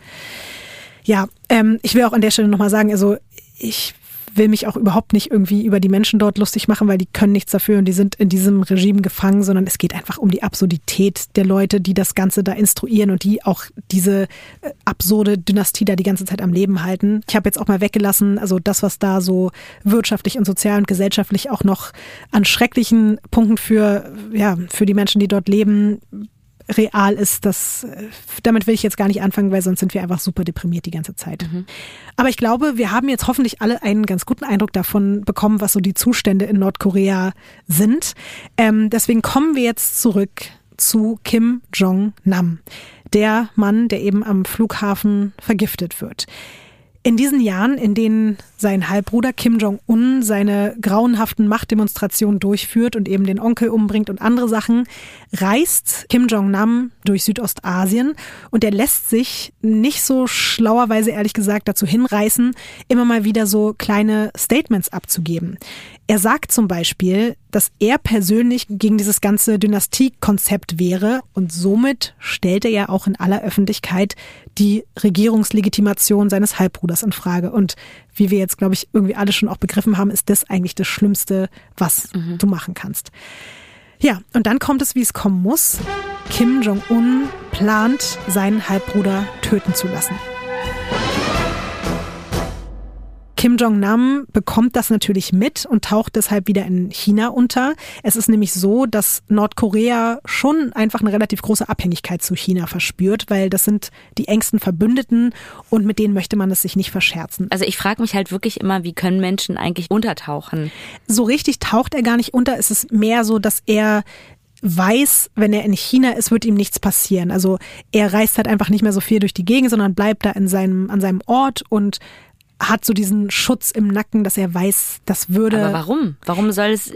Ja, ähm, ich will auch an der Stelle nochmal sagen, also ich will mich auch überhaupt nicht irgendwie über die Menschen dort lustig machen, weil die können nichts dafür und die sind in diesem Regime gefangen, sondern es geht einfach um die Absurdität der Leute, die das Ganze da instruieren und die auch diese äh, absurde Dynastie da die ganze Zeit am Leben halten. Ich habe jetzt auch mal weggelassen, also das, was da so wirtschaftlich und sozial und gesellschaftlich auch noch an schrecklichen Punkten für, ja, für die Menschen, die dort leben, real ist, das, damit will ich jetzt gar nicht anfangen, weil sonst sind wir einfach super deprimiert die ganze Zeit. Mhm. Aber ich glaube, wir haben jetzt hoffentlich alle einen ganz guten Eindruck davon bekommen, was so die Zustände in Nordkorea sind. Ähm, deswegen kommen wir jetzt zurück zu Kim Jong-nam, der Mann, der eben am Flughafen vergiftet wird. In diesen Jahren, in denen sein Halbbruder Kim Jong-un seine grauenhaften Machtdemonstrationen durchführt und eben den Onkel umbringt und andere Sachen, reist Kim Jong-nam durch Südostasien und er lässt sich nicht so schlauerweise ehrlich gesagt dazu hinreißen, immer mal wieder so kleine Statements abzugeben. Er sagt zum Beispiel, dass er persönlich gegen dieses ganze Dynastiekonzept wäre und somit stellte er auch in aller Öffentlichkeit die Regierungslegitimation seines Halbbruders in Frage. Und wie wir jetzt, glaube ich, irgendwie alle schon auch begriffen haben, ist das eigentlich das Schlimmste, was mhm. du machen kannst. Ja, und dann kommt es, wie es kommen muss. Kim Jong-un plant, seinen Halbbruder töten zu lassen. Kim Jong-nam bekommt das natürlich mit und taucht deshalb wieder in China unter. Es ist nämlich so, dass Nordkorea schon einfach eine relativ große Abhängigkeit zu China verspürt, weil das sind die engsten Verbündeten und mit denen möchte man es sich nicht verscherzen. Also ich frage mich halt wirklich immer, wie können Menschen eigentlich untertauchen? So richtig taucht er gar nicht unter. Es ist mehr so, dass er weiß, wenn er in China ist, wird ihm nichts passieren. Also er reist halt einfach nicht mehr so viel durch die Gegend, sondern bleibt da in seinem, an seinem Ort und hat so diesen Schutz im Nacken, dass er weiß, das würde. Aber warum? Warum soll es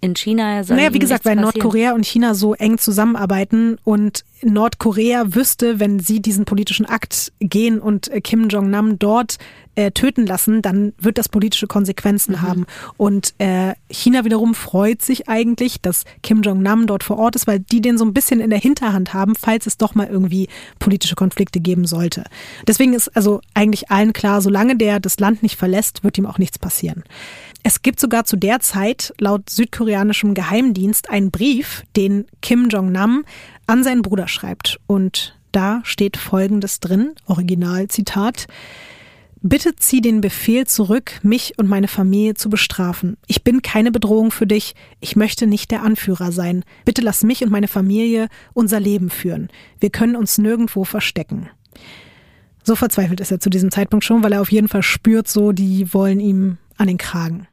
in China soll Naja, wie gesagt, weil Nordkorea und China so eng zusammenarbeiten und Nordkorea wüsste, wenn sie diesen politischen Akt gehen und Kim Jong-nam dort äh, töten lassen, dann wird das politische Konsequenzen mhm. haben. Und äh, China wiederum freut sich eigentlich, dass Kim Jong-nam dort vor Ort ist, weil die den so ein bisschen in der Hinterhand haben, falls es doch mal irgendwie politische Konflikte geben sollte. Deswegen ist also eigentlich allen klar, solange der das Land nicht verlässt, wird ihm auch nichts passieren. Es gibt sogar zu der Zeit laut südkoreanischem Geheimdienst einen Brief, den Kim Jong-nam an seinen Bruder schreibt. Und da steht Folgendes drin, Originalzitat. Bitte zieh den Befehl zurück, mich und meine Familie zu bestrafen. Ich bin keine Bedrohung für dich. Ich möchte nicht der Anführer sein. Bitte lass mich und meine Familie unser Leben führen. Wir können uns nirgendwo verstecken. So verzweifelt ist er zu diesem Zeitpunkt schon, weil er auf jeden Fall spürt, so, die wollen ihm an den Kragen.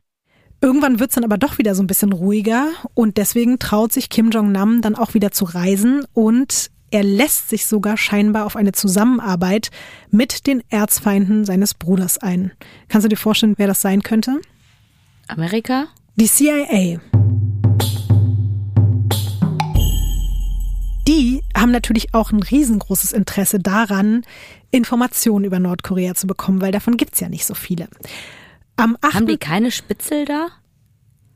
Irgendwann wird's dann aber doch wieder so ein bisschen ruhiger und deswegen traut sich Kim Jong-nam dann auch wieder zu reisen und er lässt sich sogar scheinbar auf eine Zusammenarbeit mit den Erzfeinden seines Bruders ein. Kannst du dir vorstellen, wer das sein könnte? Amerika? Die CIA. Die haben natürlich auch ein riesengroßes Interesse daran, Informationen über Nordkorea zu bekommen, weil davon gibt's ja nicht so viele. Am 8. Haben die keine Spitzel da?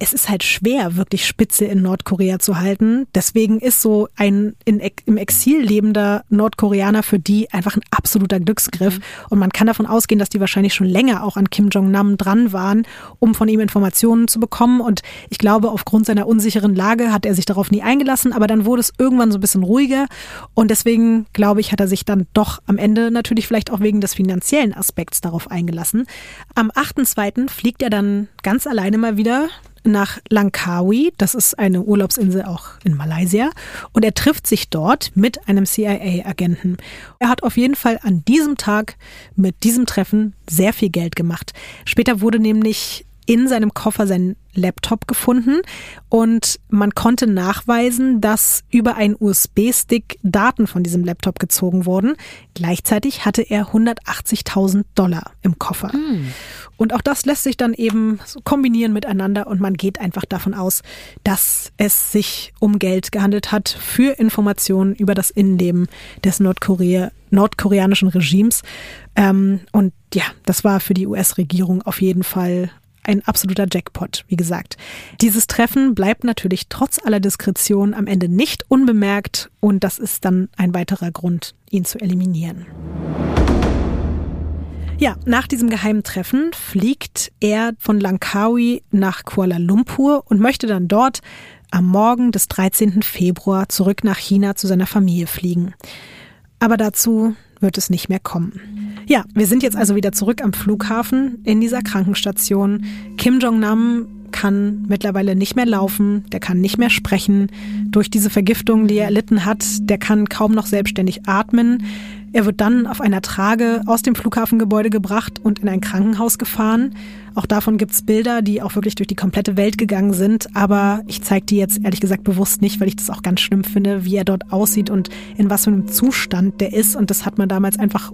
Es ist halt schwer, wirklich Spitze in Nordkorea zu halten. Deswegen ist so ein in, im Exil lebender Nordkoreaner für die einfach ein absoluter Glücksgriff. Mhm. Und man kann davon ausgehen, dass die wahrscheinlich schon länger auch an Kim Jong-nam dran waren, um von ihm Informationen zu bekommen. Und ich glaube, aufgrund seiner unsicheren Lage hat er sich darauf nie eingelassen. Aber dann wurde es irgendwann so ein bisschen ruhiger. Und deswegen, glaube ich, hat er sich dann doch am Ende natürlich vielleicht auch wegen des finanziellen Aspekts darauf eingelassen. Am 8.2. fliegt er dann ganz alleine mal wieder nach Langkawi, das ist eine Urlaubsinsel auch in Malaysia, und er trifft sich dort mit einem CIA-Agenten. Er hat auf jeden Fall an diesem Tag mit diesem Treffen sehr viel Geld gemacht. Später wurde nämlich in seinem Koffer sein Laptop gefunden und man konnte nachweisen, dass über einen USB-Stick Daten von diesem Laptop gezogen wurden. Gleichzeitig hatte er 180.000 Dollar im Koffer. Mm. Und auch das lässt sich dann eben kombinieren miteinander und man geht einfach davon aus, dass es sich um Geld gehandelt hat für Informationen über das Innenleben des Nordkorea nordkoreanischen Regimes. Ähm, und ja, das war für die US-Regierung auf jeden Fall ein absoluter Jackpot, wie gesagt. Dieses Treffen bleibt natürlich trotz aller Diskretion am Ende nicht unbemerkt und das ist dann ein weiterer Grund, ihn zu eliminieren. Ja, nach diesem geheimen Treffen fliegt er von Langkawi nach Kuala Lumpur und möchte dann dort am Morgen des 13. Februar zurück nach China zu seiner Familie fliegen. Aber dazu wird es nicht mehr kommen. Ja, wir sind jetzt also wieder zurück am Flughafen in dieser Krankenstation. Kim Jong-nam kann mittlerweile nicht mehr laufen, der kann nicht mehr sprechen. Durch diese Vergiftung, die er erlitten hat, der kann kaum noch selbstständig atmen. Er wird dann auf einer Trage aus dem Flughafengebäude gebracht und in ein Krankenhaus gefahren. Auch davon gibt's Bilder, die auch wirklich durch die komplette Welt gegangen sind. Aber ich zeige die jetzt ehrlich gesagt bewusst nicht, weil ich das auch ganz schlimm finde, wie er dort aussieht und in was für einem Zustand der ist. Und das hat man damals einfach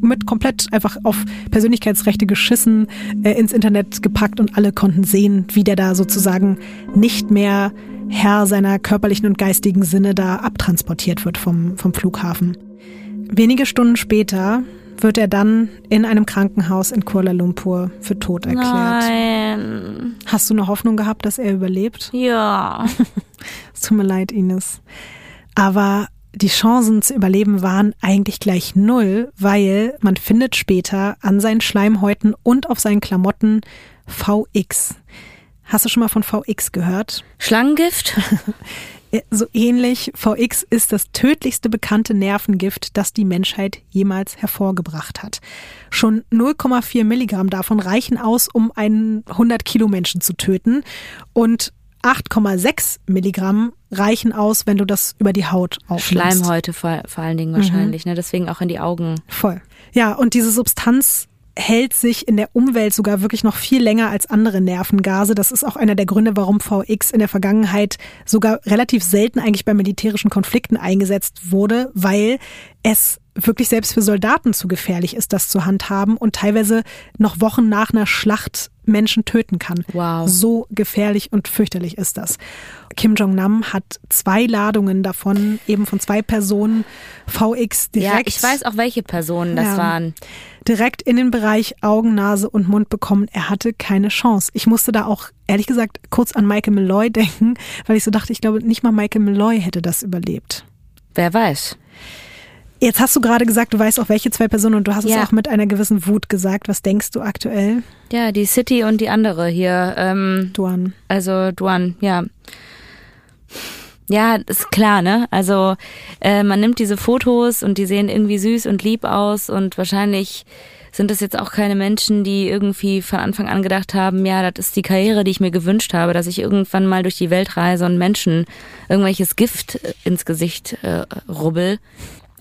mit komplett einfach auf Persönlichkeitsrechte geschissen äh, ins Internet gepackt und alle konnten sehen, wie der da sozusagen nicht mehr Herr seiner körperlichen und geistigen Sinne da abtransportiert wird vom, vom Flughafen. Wenige Stunden später wird er dann in einem Krankenhaus in Kuala Lumpur für tot erklärt. Nein. Hast du eine Hoffnung gehabt, dass er überlebt? Ja. es tut mir leid, Ines. Aber die Chancen zu überleben waren eigentlich gleich null, weil man findet später an seinen Schleimhäuten und auf seinen Klamotten VX. Hast du schon mal von VX gehört? Schlangengift? so ähnlich. VX ist das tödlichste bekannte Nervengift, das die Menschheit jemals hervorgebracht hat. Schon 0,4 Milligramm davon reichen aus, um einen 100 Kilo Menschen zu töten. Und 8,6 Milligramm reichen aus, wenn du das über die Haut aufnimmst. Schleimhäute vor, vor allen Dingen wahrscheinlich, mhm. ne? deswegen auch in die Augen. Voll. Ja, und diese Substanz hält sich in der Umwelt sogar wirklich noch viel länger als andere Nervengase. Das ist auch einer der Gründe, warum VX in der Vergangenheit sogar relativ selten eigentlich bei militärischen Konflikten eingesetzt wurde, weil es wirklich selbst für Soldaten zu gefährlich ist, das zu handhaben und teilweise noch Wochen nach einer Schlacht Menschen töten kann. Wow. So gefährlich und fürchterlich ist das. Kim Jong-nam hat zwei Ladungen davon, eben von zwei Personen, VX direkt. Ja, ich weiß auch, welche Personen das Ja. waren. direkt in den Bereich Augen, Nase und Mund bekommen. Er hatte keine Chance. Ich musste da auch, ehrlich gesagt, kurz an Michael Malloy denken, weil ich so dachte, ich glaube, nicht mal Michael Malloy hätte das überlebt. Wer weiß. Jetzt hast du gerade gesagt, du weißt auch welche zwei Personen und du hast Ja. es auch mit einer gewissen Wut gesagt. Was denkst du aktuell, Ja, die City und die andere hier. Ähm, Duan? also Duan, ja. Ja, ist klar, ne? Also äh, man nimmt diese Fotos und die sehen irgendwie süß und lieb aus und wahrscheinlich sind das jetzt auch keine Menschen, die irgendwie von Anfang an gedacht haben, ja, das ist die Karriere, die ich mir gewünscht habe, dass ich irgendwann mal durch die Welt reise und Menschen irgendwelches Gift äh, ins Gesicht äh, rubbel.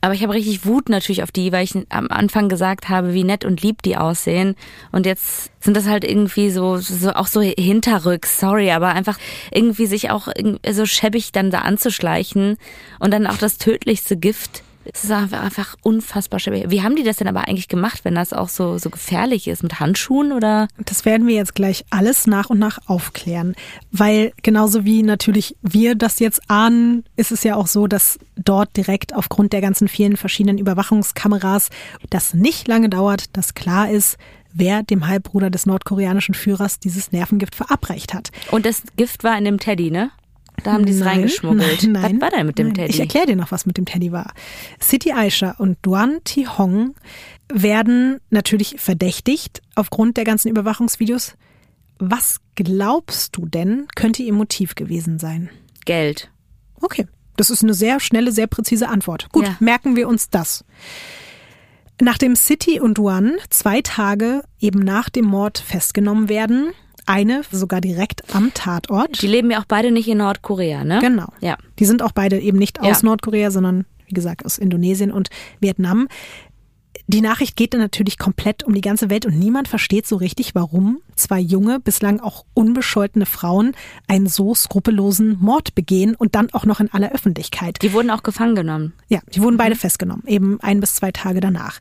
Aber ich habe richtig Wut natürlich auf die, weil ich am Anfang gesagt habe, wie nett und lieb die aussehen. Und jetzt sind das halt irgendwie so, so auch so hinterrücks, sorry, aber einfach irgendwie sich auch so schäbig dann da anzuschleichen und dann auch das tödlichste Gift. Es ist einfach, unfassbar schäbig. Wie haben die das denn aber eigentlich gemacht, wenn das auch so, so gefährlich ist? Mit Handschuhen oder? Das werden wir jetzt gleich alles nach und nach aufklären. Weil genauso wie natürlich wir das jetzt ahnen, ist es ja auch so, dass dort direkt aufgrund der ganzen vielen verschiedenen Überwachungskameras das nicht lange dauert, dass klar ist, wer dem Halbbruder des nordkoreanischen Führers dieses Nervengift verabreicht hat. Und das Gift war in dem Teddy, ne? Da haben die es reingeschmuggelt. Nein, nein, Was war denn mit dem nein. Teddy? Ich erkläre dir noch, was mit dem Teddy war. City Aisha und Duan Thi Hong werden natürlich verdächtigt aufgrund der ganzen Überwachungsvideos. Was glaubst du denn, könnte ihr Motiv gewesen sein? Geld. Okay, das ist eine sehr schnelle, sehr präzise Antwort. Gut, Ja. merken wir uns das. Nachdem City und Duan zwei Tage eben nach dem Mord festgenommen werden, eine sogar direkt am Tatort. Die leben ja auch beide nicht in Nordkorea, ne? Genau. Ja. Die sind auch beide eben nicht aus Ja. Nordkorea, sondern wie gesagt aus Indonesien und Vietnam. Die Nachricht geht dann natürlich komplett um die ganze Welt und niemand versteht so richtig, warum zwei junge, bislang auch unbescholtene Frauen einen so skrupellosen Mord begehen und dann auch noch in aller Öffentlichkeit. Die wurden auch gefangen genommen. Ja, die wurden Mhm. beide festgenommen, eben ein bis zwei Tage danach.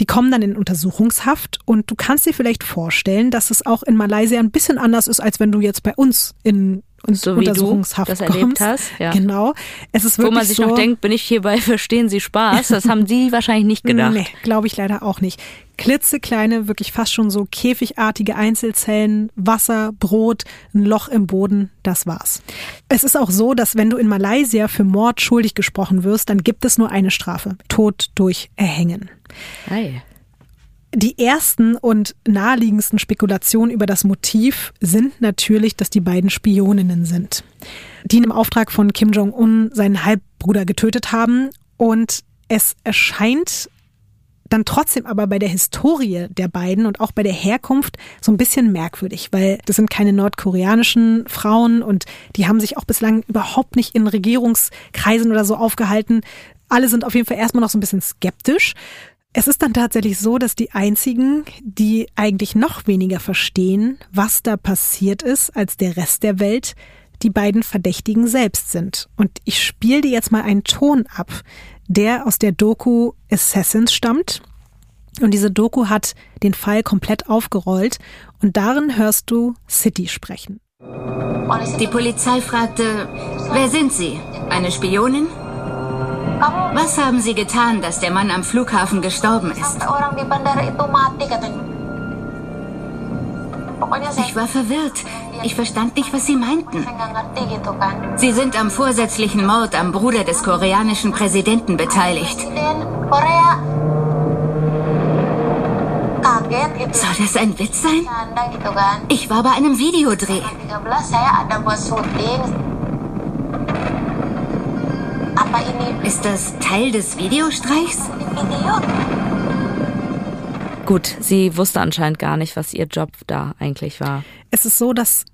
Die kommen dann in Untersuchungshaft und du kannst dir vielleicht vorstellen, dass es auch in Malaysia ein bisschen anders ist, als wenn du jetzt bei uns in uns So wie du das kommst. erlebt hast, ja. Genau. Es ist Wo wirklich man sich so, noch denkt, bin ich hier bei Verstehen Sie Spaß? Das haben die wahrscheinlich nicht gedacht. Nee, glaube ich leider auch nicht. Klitzekleine, wirklich fast schon so käfigartige Einzelzellen, Wasser, Brot, ein Loch im Boden, das war's. Es ist auch so, dass wenn du in Malaysia für Mord schuldig gesprochen wirst, dann gibt es nur eine Strafe. Tod durch Erhängen. Hey. Die ersten und naheliegendsten Spekulationen über das Motiv sind natürlich, dass die beiden Spioninnen sind, die im Auftrag von Kim Jong-un seinen Halbbruder getötet haben. Und es erscheint dann trotzdem aber bei der Historie der beiden und auch bei der Herkunft so ein bisschen merkwürdig, weil das sind keine nordkoreanischen Frauen und die haben sich auch bislang überhaupt nicht in Regierungskreisen oder so aufgehalten. Alle sind auf jeden Fall erstmal noch so ein bisschen skeptisch. Es ist dann tatsächlich so, dass die einzigen, die eigentlich noch weniger verstehen, was da passiert ist, als der Rest der Welt, die beiden Verdächtigen selbst sind. Und ich spiele dir jetzt mal einen Ton ab, der aus der Doku Assassins stammt. Und diese Doku hat den Fall komplett aufgerollt und darin hörst du City sprechen. Die Polizei fragte, wer sind Sie? Eine Spionin? Was haben Sie getan, dass der Mann am Flughafen gestorben ist? Ich war verwirrt. Ich verstand nicht, was Sie meinten. Sie sind am vorsätzlichen Mord am Bruder des koreanischen Präsidenten beteiligt. Soll das ein Witz sein? Ich war bei einem Videodreh. Ist das Teil des Videostreichs? video? Gut, sie wusste anscheinend gar nicht, was ihr Job da eigentlich war. Es ist so, dass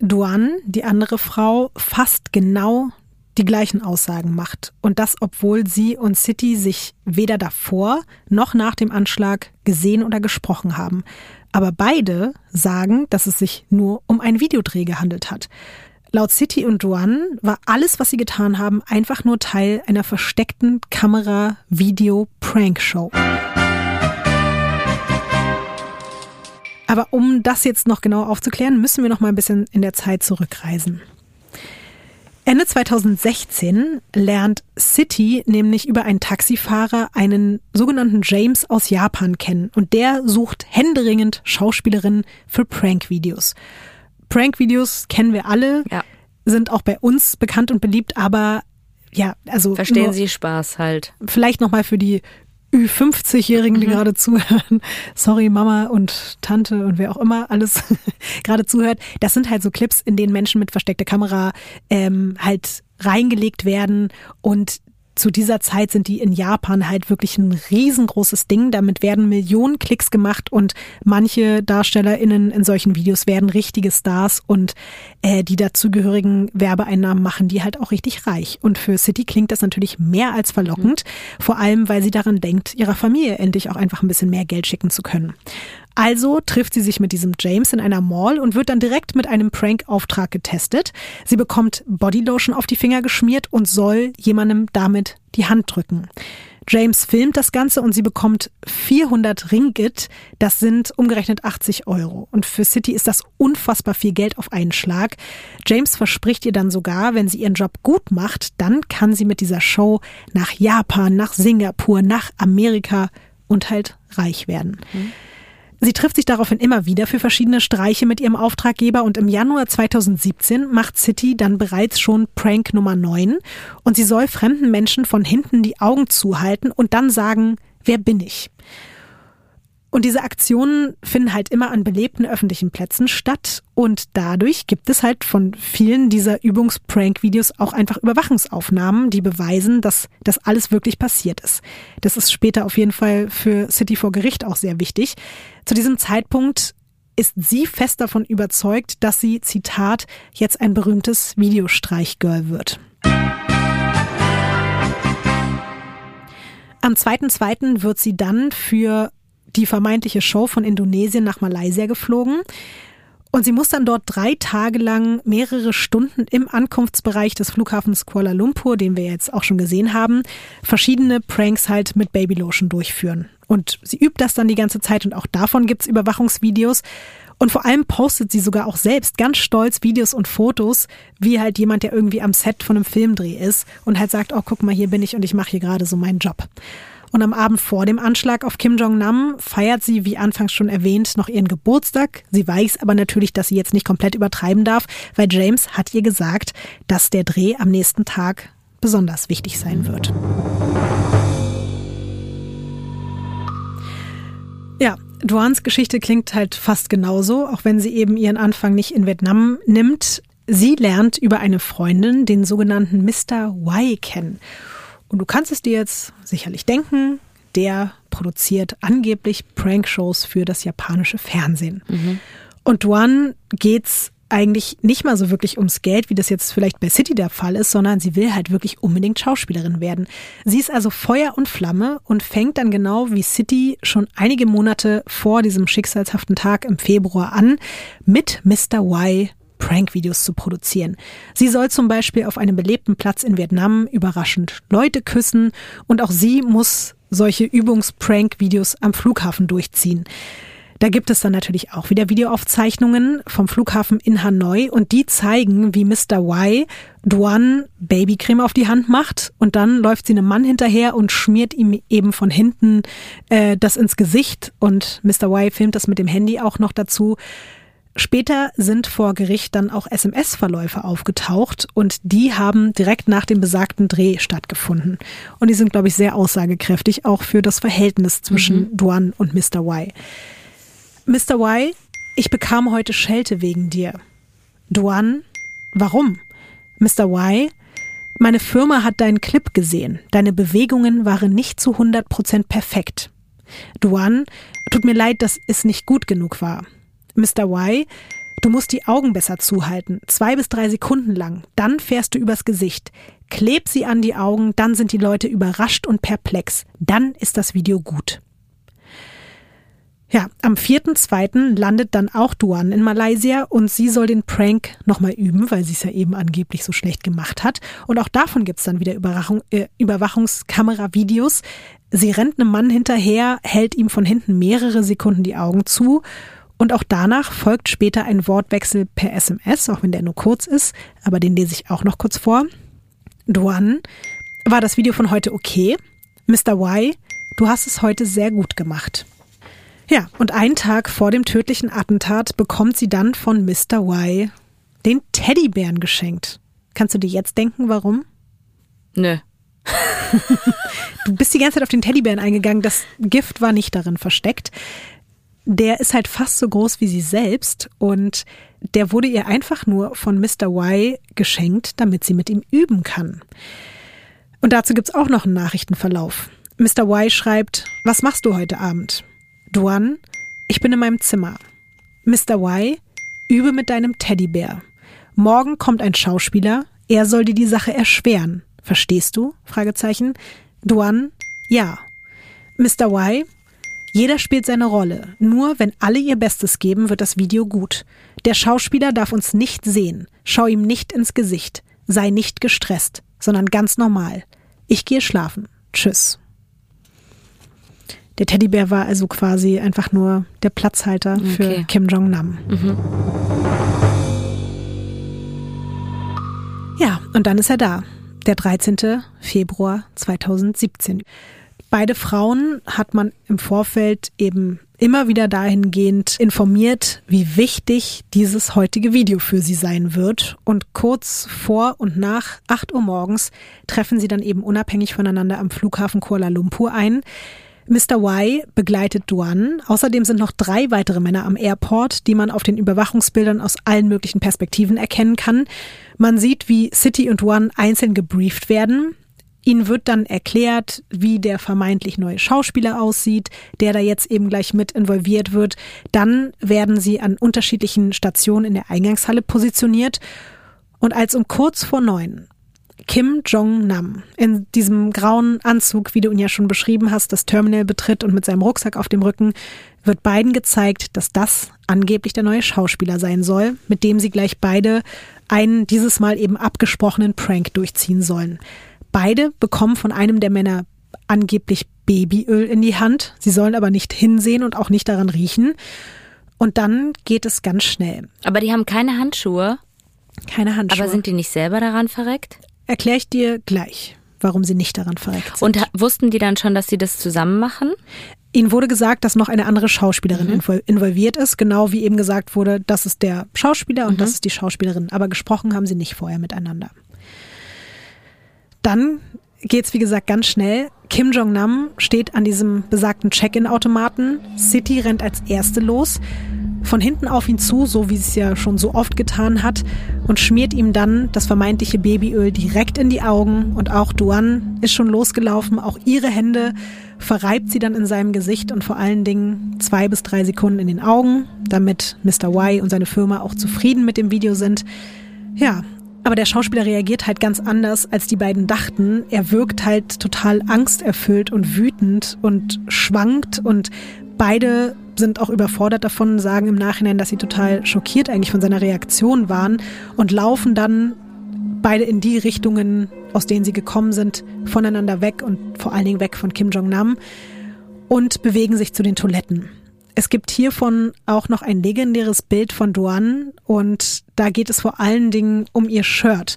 Duan, die andere Frau, fast genau die gleichen Aussagen macht. Und das, obwohl sie und City sich weder davor noch nach dem Anschlag gesehen oder gesprochen haben. Aber beide sagen, dass es sich nur um einen Videodreh gehandelt hat. Laut City und Duan war alles, was sie getan haben, einfach nur Teil einer versteckten Kamera-Video-Prank-Show. Aber um das jetzt noch genau aufzuklären, müssen wir noch mal ein bisschen in der Zeit zurückreisen. Ende 2016 lernt City nämlich über einen Taxifahrer einen sogenannten James aus Japan kennen und der sucht händeringend Schauspielerinnen für Prank-Videos. Prank-Videos kennen wir alle, Ja. sind auch bei uns bekannt und beliebt, aber ja, also Verstehen Sie Spaß halt. vielleicht noch mal für die Ü50-Jährigen, die gerade zuhören. Sorry, Mama und Tante und wer auch immer alles gerade zuhört. Das sind halt so Clips, in denen Menschen mit versteckter Kamera ähm, halt reingelegt werden und zu dieser Zeit sind die in Japan halt wirklich ein riesengroßes Ding. Damit werden Millionen Klicks gemacht und manche DarstellerInnen in solchen Videos werden richtige Stars und äh, die dazugehörigen Werbeeinnahmen machen die halt auch richtig reich. Und für City klingt das natürlich mehr als verlockend, vor allem weil sie daran denkt, ihrer Familie endlich auch einfach ein bisschen mehr Geld schicken zu können. Also trifft sie sich mit diesem James in einer Mall und wird dann direkt mit einem Prank-Auftrag getestet. Sie bekommt Bodylotion auf die Finger geschmiert und soll jemandem damit die Hand drücken. James filmt das Ganze und sie bekommt 400 Ringgit. Das sind umgerechnet 80 Euro. Und für City ist das unfassbar viel Geld auf einen Schlag. James verspricht ihr dann sogar, wenn sie ihren Job gut macht, dann kann sie mit dieser Show nach Japan, nach Singapur, nach Amerika und halt reich werden. Sie trifft sich daraufhin immer wieder für verschiedene Streiche mit ihrem Auftraggeber und im Januar 2017 macht City dann bereits schon Prank Nummer 9 und sie soll fremden Menschen von hinten die Augen zuhalten und dann sagen, wer bin ich? Und diese Aktionen finden halt immer an belebten öffentlichen Plätzen statt und dadurch gibt es halt von vielen dieser Übungsprank-Videos auch einfach Überwachungsaufnahmen, die beweisen, dass das alles wirklich passiert ist. Das ist später auf jeden Fall für City vor Gericht auch sehr wichtig. Zu diesem Zeitpunkt ist sie fest davon überzeugt, dass sie, Zitat, jetzt ein berühmtes Videostreichgirl wird. Am 2.2. wird sie dann für die vermeintliche Show von Indonesien nach Malaysia geflogen. Und sie muss dann dort drei Tage lang mehrere Stunden im Ankunftsbereich des Flughafens Kuala Lumpur, den wir jetzt auch schon gesehen haben, verschiedene Pranks halt mit Babylotion durchführen. Und sie übt das dann die ganze Zeit und auch davon gibt's Überwachungsvideos. Und vor allem postet sie sogar auch selbst ganz stolz Videos und Fotos, wie halt jemand, der irgendwie am Set von einem Filmdreh ist und halt sagt, oh, guck mal, hier bin ich und ich mache hier gerade so meinen Job. Und am Abend vor dem Anschlag auf Kim Jong-nam feiert sie, wie anfangs schon erwähnt, noch ihren Geburtstag. Sie weiß aber natürlich, dass sie jetzt nicht komplett übertreiben darf, weil James hat ihr gesagt, dass der Dreh am nächsten Tag besonders wichtig sein wird. Ja, Duans Geschichte klingt halt fast genauso, auch wenn sie eben ihren Anfang nicht in Vietnam nimmt. Sie lernt über eine Freundin den sogenannten Mr. Y kennen. Und du kannst es dir jetzt sicherlich denken, der produziert angeblich Prankshows für das japanische Fernsehen. Und Duan geht's eigentlich nicht mal so wirklich ums Geld, wie das jetzt vielleicht bei City der Fall ist, sondern sie will halt wirklich unbedingt Schauspielerin werden. Sie ist also Feuer und Flamme und fängt dann genau wie City schon einige Monate vor diesem schicksalshaften Tag im Februar an, mit Mr. Y Prank-Videos zu produzieren. Sie soll zum Beispiel auf einem belebten Platz in Vietnam überraschend Leute küssen und auch sie muss solche Übungs-Prank-Videos am Flughafen durchziehen. Da gibt es dann natürlich auch wieder Videoaufzeichnungen vom Flughafen in Hanoi und die zeigen, wie Mr. Y Duan Babycreme auf die Hand macht und dann läuft sie einem Mann hinterher und schmiert ihm eben von hinten äh, das ins Gesicht und Mr. Y filmt das mit dem Handy auch noch dazu. Später sind vor Gericht dann auch SMS-Verläufe aufgetaucht und die haben direkt nach dem besagten Dreh stattgefunden. Und die sind, glaube ich, sehr aussagekräftig, auch für das Verhältnis zwischen Duan und Mr. Y. Mr. Y, ich bekam heute Schelte wegen dir. Duan, warum? Mr. Y, meine Firma hat deinen Clip gesehen. Deine Bewegungen waren nicht zu 100% perfekt. Duan, tut mir leid, dass es nicht gut genug war. Mr. Y, du musst die Augen besser zuhalten. Zwei bis drei Sekunden lang. Dann fährst du übers Gesicht. kleb sie an die Augen, dann sind die Leute überrascht und perplex. Dann ist das Video gut. Ja, am 4.2. landet dann auch Duan in Malaysia und sie soll den Prank nochmal üben, weil sie es ja eben angeblich so schlecht gemacht hat. Und auch davon gibt's dann wieder äh, Überwachungskamera-Videos. Sie rennt einem Mann hinterher, hält ihm von hinten mehrere Sekunden die Augen zu. Und auch danach folgt später ein Wortwechsel per SMS, auch wenn der nur kurz ist, aber den lese ich auch noch kurz vor. Duan, war das Video von heute okay? Mr. Y, du hast es heute sehr gut gemacht. Ja, und einen Tag vor dem tödlichen Attentat bekommt sie dann von Mr. Y den Teddybären geschenkt. Kannst du dir jetzt denken, warum? Nö. du bist die ganze Zeit auf den Teddybären eingegangen. Das Gift war nicht darin versteckt. Der ist halt fast so groß wie sie selbst und der wurde ihr einfach nur von Mr. Y geschenkt, damit sie mit ihm üben kann. Und dazu gibt's auch noch einen Nachrichtenverlauf. Mr. Y schreibt, was machst du heute Abend? Duan, ich bin in meinem Zimmer. Mr. Y, übe mit deinem Teddybär. Morgen kommt ein Schauspieler, er soll dir die Sache erschweren. Verstehst du? Fragezeichen. Duan, ja. Mr. Y, jeder spielt seine Rolle. Nur wenn alle ihr Bestes geben, wird das Video gut. Der Schauspieler darf uns nicht sehen. Schau ihm nicht ins Gesicht. Sei nicht gestresst, sondern ganz normal. Ich gehe schlafen. Tschüss. Der Teddybär war also quasi einfach nur der Platzhalter okay. für Kim Jong-nam. Mhm. Ja, und dann ist er da. Der 13. Februar 2017. Beide Frauen hat man im Vorfeld eben immer wieder dahingehend informiert, wie wichtig dieses heutige Video für sie sein wird. Und kurz vor und nach 8 Uhr morgens treffen sie dann eben unabhängig voneinander am Flughafen Kuala Lumpur ein. Mr. Y begleitet Duan. Außerdem sind noch drei weitere Männer am Airport, die man auf den Überwachungsbildern aus allen möglichen Perspektiven erkennen kann. Man sieht, wie City und Duan einzeln gebrieft werden. Ihnen wird dann erklärt, wie der vermeintlich neue Schauspieler aussieht, der da jetzt eben gleich mit involviert wird. Dann werden sie an unterschiedlichen Stationen in der Eingangshalle positioniert. Und als um kurz vor neun Kim Jong-nam in diesem grauen Anzug, wie du ihn ja schon beschrieben hast, das Terminal betritt und mit seinem Rucksack auf dem Rücken, wird beiden gezeigt, dass das angeblich der neue Schauspieler sein soll, mit dem sie gleich beide einen dieses Mal eben abgesprochenen Prank durchziehen sollen. Beide bekommen von einem der Männer angeblich Babyöl in die Hand. Sie sollen aber nicht hinsehen und auch nicht daran riechen. Und dann geht es ganz schnell. Aber die haben keine Handschuhe. Keine Handschuhe. Aber sind die nicht selber daran verreckt? Erkläre ich dir gleich, warum sie nicht daran verreckt sind. Und wussten die dann schon, dass sie das zusammen machen? Ihnen wurde gesagt, dass noch eine andere Schauspielerin mhm. involviert ist, genau wie eben gesagt wurde, das ist der Schauspieler und mhm. das ist die Schauspielerin. Aber gesprochen haben sie nicht vorher miteinander. Dann geht's wie gesagt ganz schnell. Kim Jong-nam steht an diesem besagten Check-in-Automaten. City rennt als erste los von hinten auf ihn zu, so wie es ja schon so oft getan hat, und schmiert ihm dann das vermeintliche Babyöl direkt in die Augen. Und auch Duan ist schon losgelaufen. Auch ihre Hände verreibt sie dann in seinem Gesicht und vor allen Dingen zwei bis drei Sekunden in den Augen, damit Mr. Y und seine Firma auch zufrieden mit dem Video sind. Ja, aber der Schauspieler reagiert halt ganz anders, als die beiden dachten. Er wirkt halt total angsterfüllt und wütend und schwankt und beide sind auch überfordert davon, sagen im Nachhinein, dass sie total schockiert eigentlich von seiner Reaktion waren und laufen dann beide in die Richtungen, aus denen sie gekommen sind, voneinander weg und vor allen Dingen weg von Kim Jong-nam und bewegen sich zu den Toiletten. Es gibt hiervon auch noch ein legendäres Bild von Duan und da geht es vor allen Dingen um ihr Shirt.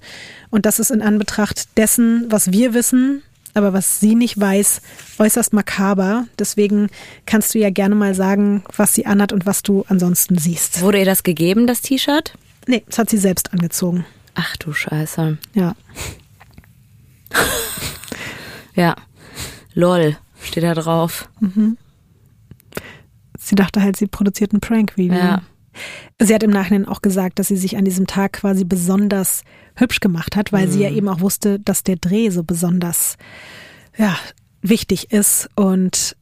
Und das ist in Anbetracht dessen, was wir wissen, aber was sie nicht weiß, äußerst makaber. Deswegen kannst du ja gerne mal sagen, was sie anhat und was du ansonsten siehst. Wurde ihr das gegeben, das T-Shirt? Nee, das hat sie selbst angezogen. Ach du Scheiße. Ja. ja. Lol, steht da drauf. Mhm. Sie dachte halt, sie produziert ein Prank-Video. Ja. Sie hat im Nachhinein auch gesagt, dass sie sich an diesem Tag quasi besonders hübsch gemacht hat, weil mhm. sie ja mhm. eben auch wusste, dass der Dreh so besonders ja, wichtig ist. Und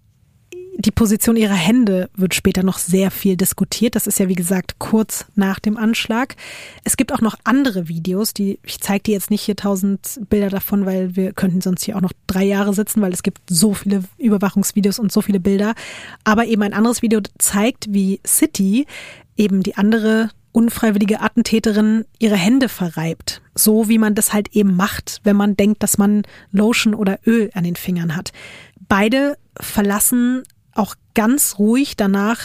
die Position ihrer Hände wird später noch sehr viel diskutiert. Das ist ja, wie gesagt, kurz nach dem Anschlag. Es gibt auch noch andere Videos, die, ich zeige dir jetzt nicht hier tausend Bilder davon, weil wir könnten sonst hier auch noch drei Jahre sitzen, weil es gibt so viele Überwachungsvideos und so viele Bilder. Aber eben ein anderes Video zeigt, wie City eben die andere unfreiwillige Attentäterin ihre Hände verreibt. So wie man das halt eben macht, wenn man denkt, dass man Lotion oder Öl an den Fingern hat. Beide verlassen auch ganz ruhig danach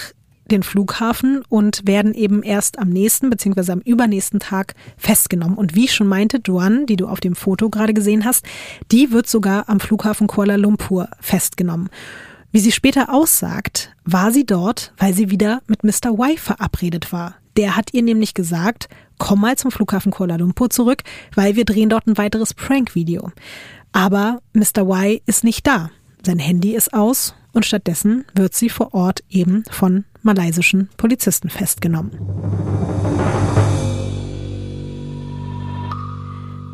den Flughafen und werden eben erst am nächsten bzw. am übernächsten Tag festgenommen. Und wie ich schon meinte, Duan, die du auf dem Foto gerade gesehen hast, die wird sogar am Flughafen Kuala Lumpur festgenommen. Wie sie später aussagt, war sie dort, weil sie wieder mit Mr. Y verabredet war. Der hat ihr nämlich gesagt, komm mal zum Flughafen Kuala Lumpur zurück, weil wir drehen dort ein weiteres Prank-Video. Aber Mr. Y ist nicht da. Sein Handy ist aus und stattdessen wird sie vor Ort eben von malaysischen Polizisten festgenommen.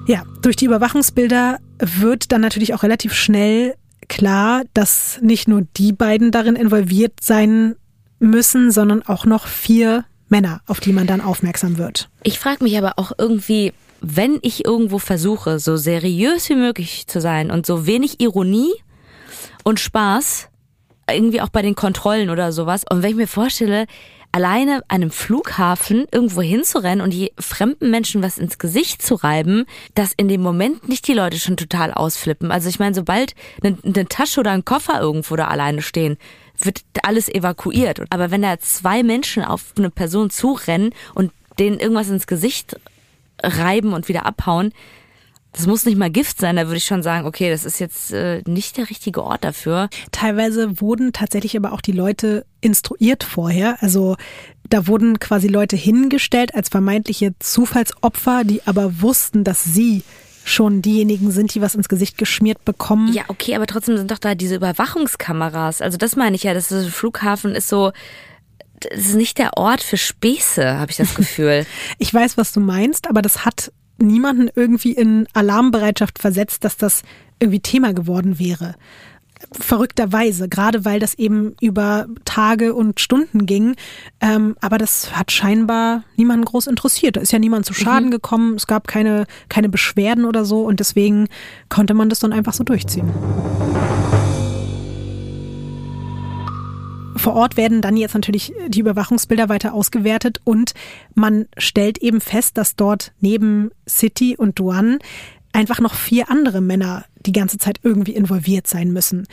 Ja, durch die Überwachungsbilder wird dann natürlich auch relativ schnell klar, dass nicht nur die beiden darin involviert sein müssen, sondern auch noch vier Männer, auf die man dann aufmerksam wird. Ich frage mich aber auch irgendwie, wenn ich irgendwo versuche, so seriös wie möglich zu sein und so wenig Ironie und Spaß, irgendwie auch bei den Kontrollen oder sowas, und wenn ich mir vorstelle, alleine an einem Flughafen irgendwo hinzurennen und die fremden Menschen was ins Gesicht zu reiben, dass in dem Moment nicht die Leute schon total ausflippen. Also ich meine, sobald eine, eine Tasche oder ein Koffer irgendwo da alleine stehen, wird alles evakuiert. Aber wenn da zwei Menschen auf eine Person zurennen und denen irgendwas ins Gesicht reiben und wieder abhauen, das muss nicht mal Gift sein, da würde ich schon sagen, okay, das ist jetzt äh, nicht der richtige Ort dafür. Teilweise wurden tatsächlich aber auch die Leute instruiert vorher. Also da wurden quasi Leute hingestellt als vermeintliche Zufallsopfer, die aber wussten, dass sie schon diejenigen sind, die was ins Gesicht geschmiert bekommen. Ja, okay, aber trotzdem sind doch da diese Überwachungskameras. Also das meine ich ja, dass das Flughafen ist so, das ist nicht der Ort für Späße, habe ich das Gefühl. ich weiß, was du meinst, aber das hat niemanden irgendwie in Alarmbereitschaft versetzt, dass das irgendwie Thema geworden wäre verrückterweise, gerade weil das eben über Tage und Stunden ging. Ähm, aber das hat scheinbar niemanden groß interessiert. Da ist ja niemand zu Schaden mhm. gekommen, es gab keine, keine Beschwerden oder so und deswegen konnte man das dann einfach so durchziehen. Vor Ort werden dann jetzt natürlich die Überwachungsbilder weiter ausgewertet und man stellt eben fest, dass dort neben City und Duan einfach noch vier andere Männer die ganze Zeit irgendwie involviert sein müssen.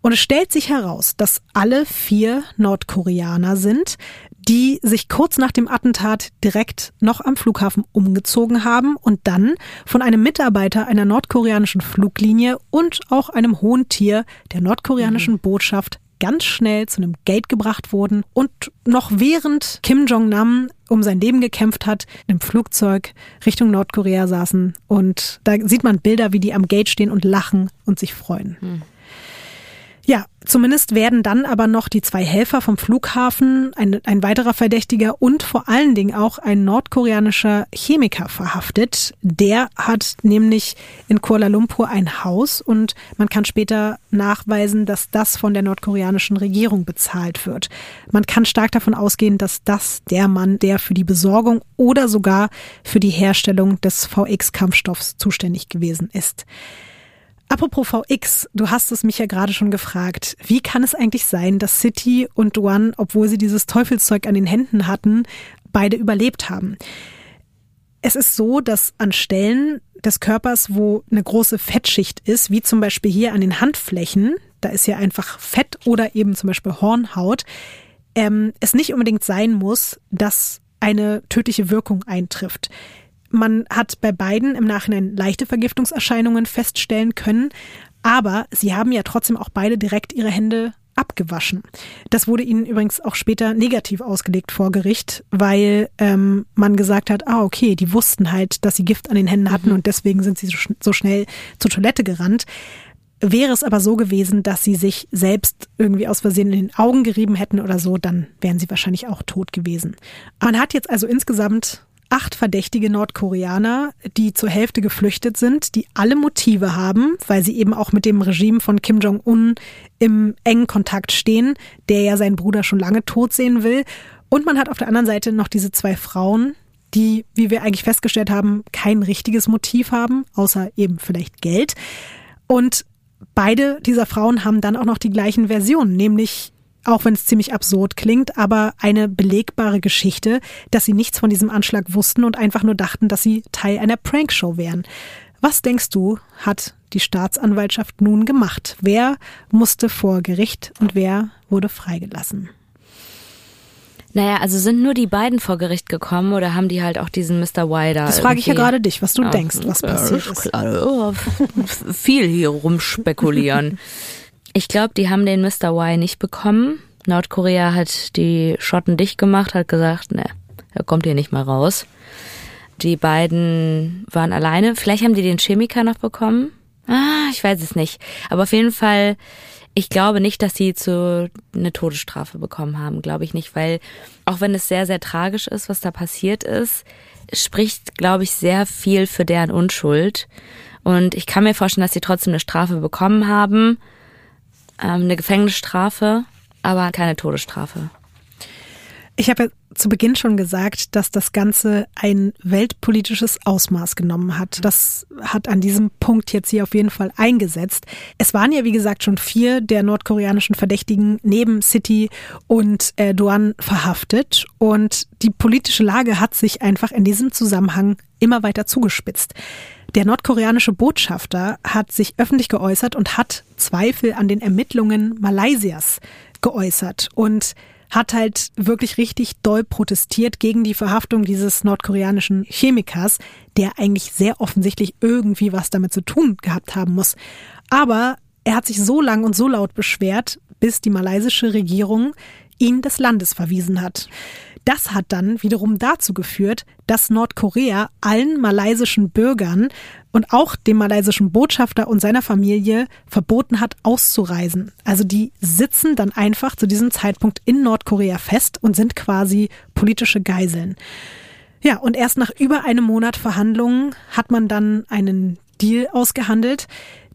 Und es stellt sich heraus, dass alle vier Nordkoreaner sind, die sich kurz nach dem Attentat direkt noch am Flughafen umgezogen haben und dann von einem Mitarbeiter einer nordkoreanischen Fluglinie und auch einem hohen Tier der nordkoreanischen mhm. Botschaft ganz schnell zu einem Gate gebracht wurden und noch während Kim Jong-nam um sein Leben gekämpft hat, im Flugzeug Richtung Nordkorea saßen. Und da sieht man Bilder, wie die am Gate stehen und lachen und sich freuen. Hm. Ja, zumindest werden dann aber noch die zwei Helfer vom Flughafen, ein, ein weiterer Verdächtiger und vor allen Dingen auch ein nordkoreanischer Chemiker verhaftet. Der hat nämlich in Kuala Lumpur ein Haus und man kann später nachweisen, dass das von der nordkoreanischen Regierung bezahlt wird. Man kann stark davon ausgehen, dass das der Mann, der für die Besorgung oder sogar für die Herstellung des VX-Kampfstoffs zuständig gewesen ist. Apropos VX, du hast es mich ja gerade schon gefragt. Wie kann es eigentlich sein, dass City und Duan, obwohl sie dieses Teufelszeug an den Händen hatten, beide überlebt haben? Es ist so, dass an Stellen des Körpers, wo eine große Fettschicht ist, wie zum Beispiel hier an den Handflächen, da ist ja einfach Fett oder eben zum Beispiel Hornhaut, ähm, es nicht unbedingt sein muss, dass eine tödliche Wirkung eintrifft. Man hat bei beiden im Nachhinein leichte Vergiftungserscheinungen feststellen können, aber sie haben ja trotzdem auch beide direkt ihre Hände abgewaschen. Das wurde ihnen übrigens auch später negativ ausgelegt vor Gericht, weil ähm, man gesagt hat, ah okay, die wussten halt, dass sie Gift an den Händen hatten mhm. und deswegen sind sie so, so schnell zur Toilette gerannt. Wäre es aber so gewesen, dass sie sich selbst irgendwie aus Versehen in den Augen gerieben hätten oder so, dann wären sie wahrscheinlich auch tot gewesen. Man hat jetzt also insgesamt acht verdächtige Nordkoreaner, die zur Hälfte geflüchtet sind, die alle Motive haben, weil sie eben auch mit dem Regime von Kim Jong-un im engen Kontakt stehen, der ja seinen Bruder schon lange tot sehen will. Und man hat auf der anderen Seite noch diese zwei Frauen, die, wie wir eigentlich festgestellt haben, kein richtiges Motiv haben, außer eben vielleicht Geld. Und beide dieser Frauen haben dann auch noch die gleichen Versionen, nämlich auch wenn es ziemlich absurd klingt, aber eine belegbare Geschichte, dass sie nichts von diesem Anschlag wussten und einfach nur dachten, dass sie Teil einer Prankshow wären. Was denkst du, hat die Staatsanwaltschaft nun gemacht? Wer musste vor Gericht und wer wurde freigelassen? Naja, also sind nur die beiden vor Gericht gekommen oder haben die halt auch diesen Mr. Da? Das frage ich ja gerade dich, was du Ja, denkst, was passiert ist ist. Klar, oh, viel hier rumspekulieren. Ich glaube, die haben den Mr. Y nicht bekommen. Nordkorea hat die Schotten dicht gemacht, hat gesagt, ne, er kommt hier nicht mal raus. Die beiden waren alleine. Vielleicht haben die den Chemiker noch bekommen. Ah, ich weiß es nicht. Aber auf jeden Fall, ich glaube nicht, dass sie zu eine Todesstrafe bekommen haben. Glaube ich nicht, weil auch wenn es sehr, sehr tragisch ist, was da passiert ist, spricht, glaube ich, sehr viel für deren Unschuld. Und ich kann mir vorstellen, dass sie trotzdem eine Strafe bekommen haben. Ähm, eine Gefängnisstrafe, aber keine Todesstrafe. Ich habe zu Beginn schon gesagt, dass das Ganze ein weltpolitisches Ausmaß genommen hat. Das hat an diesem Punkt jetzt hier auf jeden Fall eingesetzt. Es waren ja, wie gesagt, schon vier der nordkoreanischen Verdächtigen neben City und äh, Duan verhaftet. Und die politische Lage hat sich einfach in diesem Zusammenhang immer weiter zugespitzt. Der nordkoreanische Botschafter hat sich öffentlich geäußert und hat Zweifel an den Ermittlungen Malaysias geäußert und hat halt wirklich richtig doll protestiert gegen die Verhaftung dieses nordkoreanischen Chemikers, der eigentlich sehr offensichtlich irgendwie was damit zu tun gehabt haben muss. Aber er hat sich so lang und so laut beschwert, bis die malaysische Regierung ihn des Landes verwiesen hat. Das hat dann wiederum dazu geführt, dass Nordkorea allen malaysischen Bürgern und auch dem malaysischen Botschafter und seiner Familie verboten hat, auszureisen. Also die sitzen dann einfach zu diesem Zeitpunkt in Nordkorea fest und sind quasi politische Geiseln. Ja, und erst nach über einem Monat Verhandlungen hat man dann einen Deal ausgehandelt.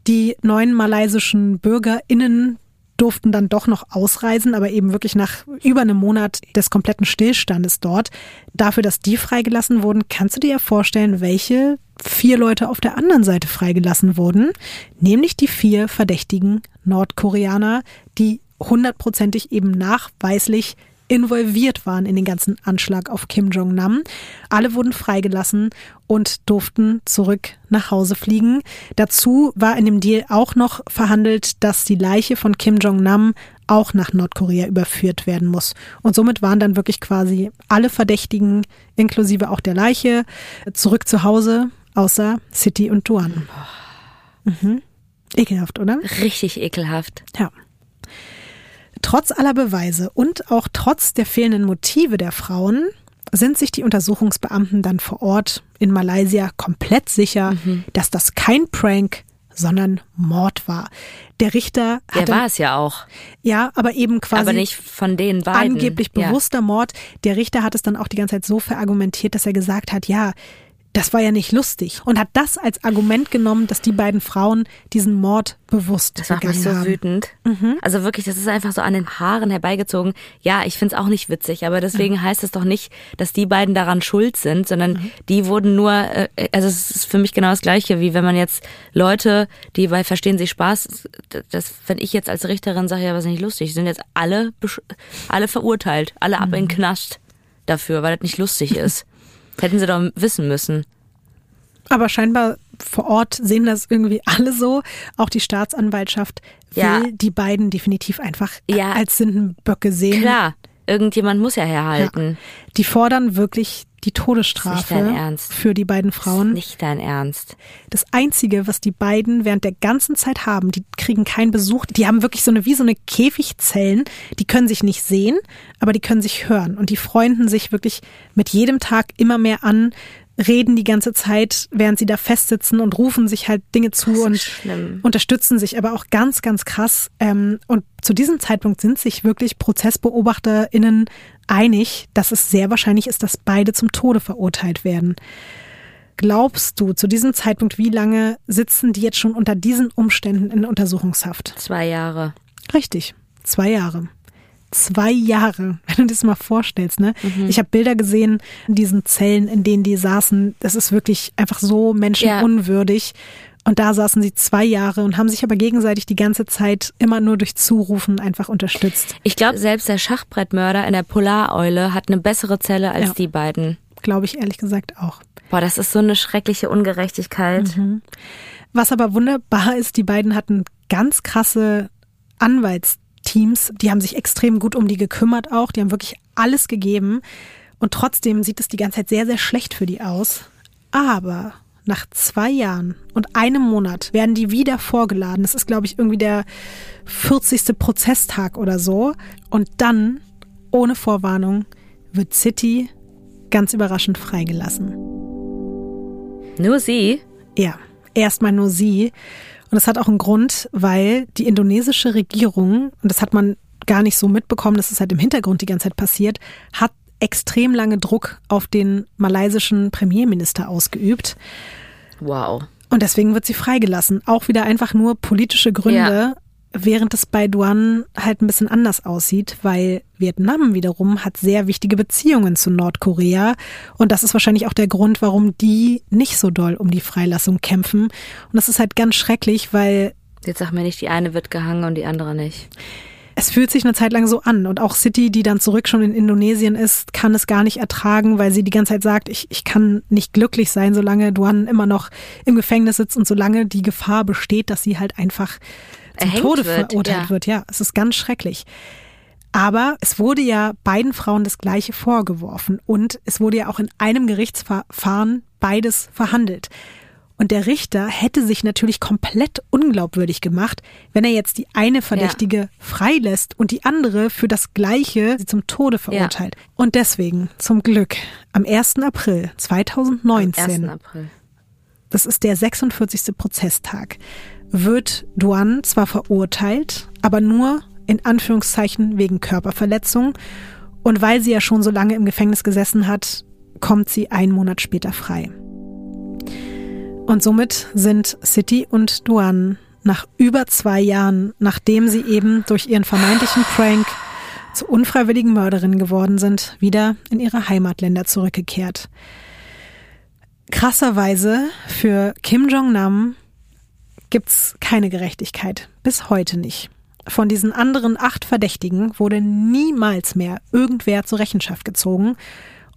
Die neuen malaysischen BürgerInnen durften dann doch noch ausreisen, aber eben wirklich nach über einem Monat des kompletten Stillstandes dort. Dafür, dass die freigelassen wurden, kannst du dir ja vorstellen, welche vier Leute auf der anderen Seite freigelassen wurden, nämlich die vier verdächtigen Nordkoreaner, die hundertprozentig eben nachweislich involviert waren in den ganzen Anschlag auf Kim Jong-nam. Alle wurden freigelassen und durften zurück nach Hause fliegen. Dazu war in dem Deal auch noch verhandelt, dass die Leiche von Kim Jong-nam auch nach Nordkorea überführt werden muss. Und somit waren dann wirklich quasi alle Verdächtigen, inklusive auch der Leiche, zurück zu Hause, außer City und Duan. Mhm. Ekelhaft, oder? Richtig ekelhaft. Ja. Trotz aller Beweise und auch trotz der fehlenden Motive der Frauen sind sich die Untersuchungsbeamten dann vor Ort in Malaysia komplett sicher, dass das kein Prank, sondern Mord war. Der Richter Der hatte, war es ja auch. ja, aber eben quasi aber nicht von den beiden. angeblich Ja. bewusster Mord. Der Richter hat es dann auch die ganze Zeit so verargumentiert, dass er gesagt hat, ja, das war ja nicht lustig und hat das als Argument genommen, dass die beiden Frauen diesen Mord bewusst Das macht mich begangen so haben. wütend. Also wirklich, das ist einfach so an den Haaren herbeigezogen. Ja, ich find's auch nicht witzig, aber deswegen heißt es doch nicht, dass die beiden daran schuld sind, sondern die wurden nur, äh, also es ist für mich genau das Gleiche, wie wenn man jetzt Leute, die bei Verstehen Sie Spaß, das, wenn ich jetzt als Richterin sage, ja, was ist nicht lustig, sind jetzt alle, alle verurteilt, alle ab in den Knast dafür, weil das nicht lustig ist. Hätten sie doch wissen müssen. Aber scheinbar vor Ort sehen das irgendwie alle so. Auch die Staatsanwaltschaft will Ja. die beiden definitiv einfach Ja. als Sündenböcke sehen. Klar, irgendjemand muss ja herhalten. Die fordern wirklich die Ist nicht Todesstrafe dein Ernst. für die beiden Frauen. Nicht dein Ernst. Das Einzige, was die beiden während der ganzen Zeit haben, die kriegen keinen Besuch. Die haben wirklich so eine, wie so eine Käfigzellen. Die können sich nicht sehen, aber die können sich hören. Und die freunden sich wirklich mit jedem Tag immer mehr an. Reden die ganze Zeit, während sie da festsitzen und rufen sich halt Dinge zu und schlimm. unterstützen sich, aber auch ganz, ganz krass. Ähm, und zu diesem Zeitpunkt sind sich wirklich ProzessbeobachterInnen einig, dass es sehr wahrscheinlich ist, dass beide zum Tode verurteilt werden. Glaubst du zu diesem Zeitpunkt, wie lange sitzen die jetzt schon unter diesen Umständen in Untersuchungshaft? Zwei Jahre. Richtig, zwei Jahre. Zwei Jahre, wenn du das mal vorstellst, ne? Ich habe Bilder gesehen in diesen Zellen, in denen die saßen. Das ist wirklich einfach so menschenunwürdig. Und da saßen sie zwei Jahre und haben sich aber gegenseitig die ganze Zeit immer nur durch Zurufen einfach unterstützt. Ich glaube, selbst der Schachbrettmörder in der Polareule hat eine bessere Zelle als Ja. die beiden. Glaube ich ehrlich gesagt auch. Boah, das ist so eine schreckliche Ungerechtigkeit. Was aber wunderbar ist, die beiden hatten ganz krasse Anwaltsteams. Die haben sich extrem gut um die gekümmert auch. Die haben wirklich alles gegeben. Und trotzdem sieht es die ganze Zeit sehr, sehr schlecht für die aus. Aber nach zwei Jahren und einem Monat werden die wieder vorgeladen. Das ist, glaube ich, irgendwie der 40. Prozesstag oder so. Und dann, ohne Vorwarnung, wird City ganz überraschend freigelassen. Nur sie? Ja, erstmal nur sie. Und das hat auch einen Grund, weil die indonesische Regierung, und das hat man gar nicht so mitbekommen, das ist halt im Hintergrund die ganze Zeit passiert, hat extrem lange Druck auf den malaysischen Premierminister ausgeübt. Wow. Und deswegen wird sie freigelassen. Auch wieder einfach nur politische Gründe, Ja. Während es bei Duan halt ein bisschen anders aussieht, weil Vietnam wiederum hat sehr wichtige Beziehungen zu Nordkorea. Und das ist wahrscheinlich auch der Grund, warum die nicht so doll um die Freilassung kämpfen. Und das ist halt ganz schrecklich, weil Jetzt sag mir nicht, die eine wird gehangen und die andere nicht. es fühlt sich eine Zeit lang so an. Und auch City, die dann zurück schon in Indonesien ist, kann es gar nicht ertragen, weil sie die ganze Zeit sagt, ich, ich kann nicht glücklich sein, solange Duan immer noch im Gefängnis sitzt und solange die Gefahr besteht, dass sie halt einfach zum Erhängt Tode wird, verurteilt ja. wird. Ja, es ist ganz schrecklich. Aber es wurde ja beiden Frauen das Gleiche vorgeworfen und es wurde ja auch in einem Gerichtsverfahren beides verhandelt. Und der Richter hätte sich natürlich komplett unglaubwürdig gemacht, wenn er jetzt die eine Verdächtige freilässt und die andere für das Gleiche sie zum Tode verurteilt. Und deswegen, zum Glück, am 1. April 2019 1. April. das ist der 46. Prozesstag, wird Duan zwar verurteilt, aber nur in Anführungszeichen wegen Körperverletzung. Und weil sie ja schon so lange im Gefängnis gesessen hat, kommt sie einen Monat später frei. Und somit sind City und Duan nach über zwei Jahren, nachdem sie eben durch ihren vermeintlichen Prank zu unfreiwilligen Mörderinnen geworden sind, wieder in ihre Heimatländer zurückgekehrt. Krasserweise für Kim Jong-nam gibt's keine Gerechtigkeit. Bis heute nicht. Von diesen anderen acht Verdächtigen wurde niemals mehr irgendwer zur Rechenschaft gezogen,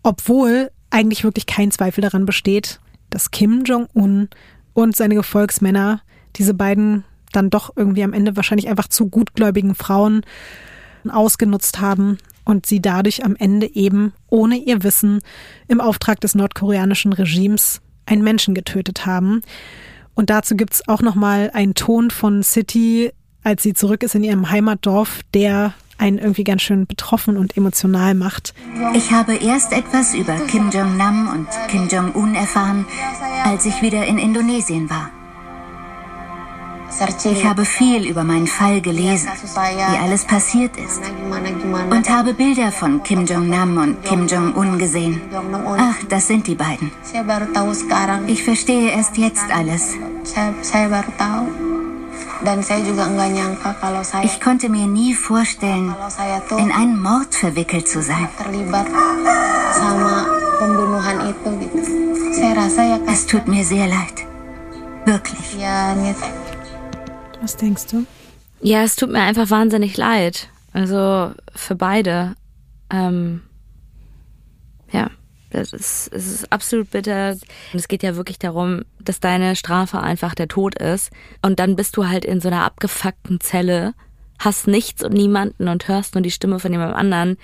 obwohl eigentlich wirklich kein Zweifel daran besteht, dass Kim Jong-un und seine Gefolgsmänner diese beiden dann doch irgendwie am Ende wahrscheinlich einfach zu gutgläubigen Frauen ausgenutzt haben und sie dadurch am Ende eben ohne ihr Wissen im Auftrag des nordkoreanischen Regimes einen Menschen getötet haben. Und dazu gibt's auch nochmal einen Ton von City, als sie zurück ist in ihrem Heimatdorf, der einen irgendwie ganz schön betroffen und emotional macht. Ich habe erst etwas über Kim Jong-nam und Kim Jong-un erfahren, als ich wieder in Indonesien war. Ich habe viel über meinen Fall gelesen, wie alles passiert ist. Und habe Bilder von Kim Jong-nam und Kim Jong-un gesehen. Ach, das sind die beiden. Ich verstehe erst jetzt alles. Ich konnte mir nie vorstellen, in einen Mord verwickelt zu sein. Es tut mir sehr leid. Wirklich. Was denkst du? Ja, es tut mir einfach wahnsinnig leid. Also für beide. Ähm, ja, das ist, es ist absolut bitter. Es geht ja wirklich darum, dass deine Strafe einfach der Tod ist. Und dann bist du halt in so einer abgefuckten Zelle, hast nichts und niemanden und hörst nur die Stimme von jemandem anderen.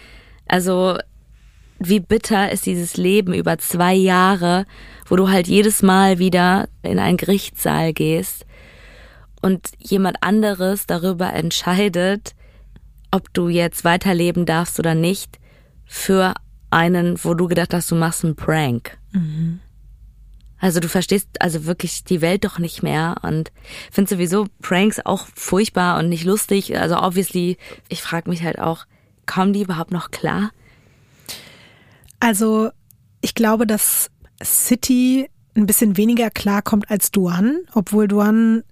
Also wie bitter ist dieses Leben über zwei Jahre, wo du halt jedes Mal wieder in einen Gerichtssaal gehst und jemand anderes darüber entscheidet, ob du jetzt weiterleben darfst oder nicht, für einen, wo du gedacht hast, du machst einen Prank. Also du verstehst also wirklich die Welt doch nicht mehr und finde sowieso Pranks auch furchtbar und nicht lustig. Also obviously, ich frage mich halt auch, kommen die überhaupt noch klar? Also ich glaube, dass City ein bisschen weniger klar kommt als Duan, obwohl Duan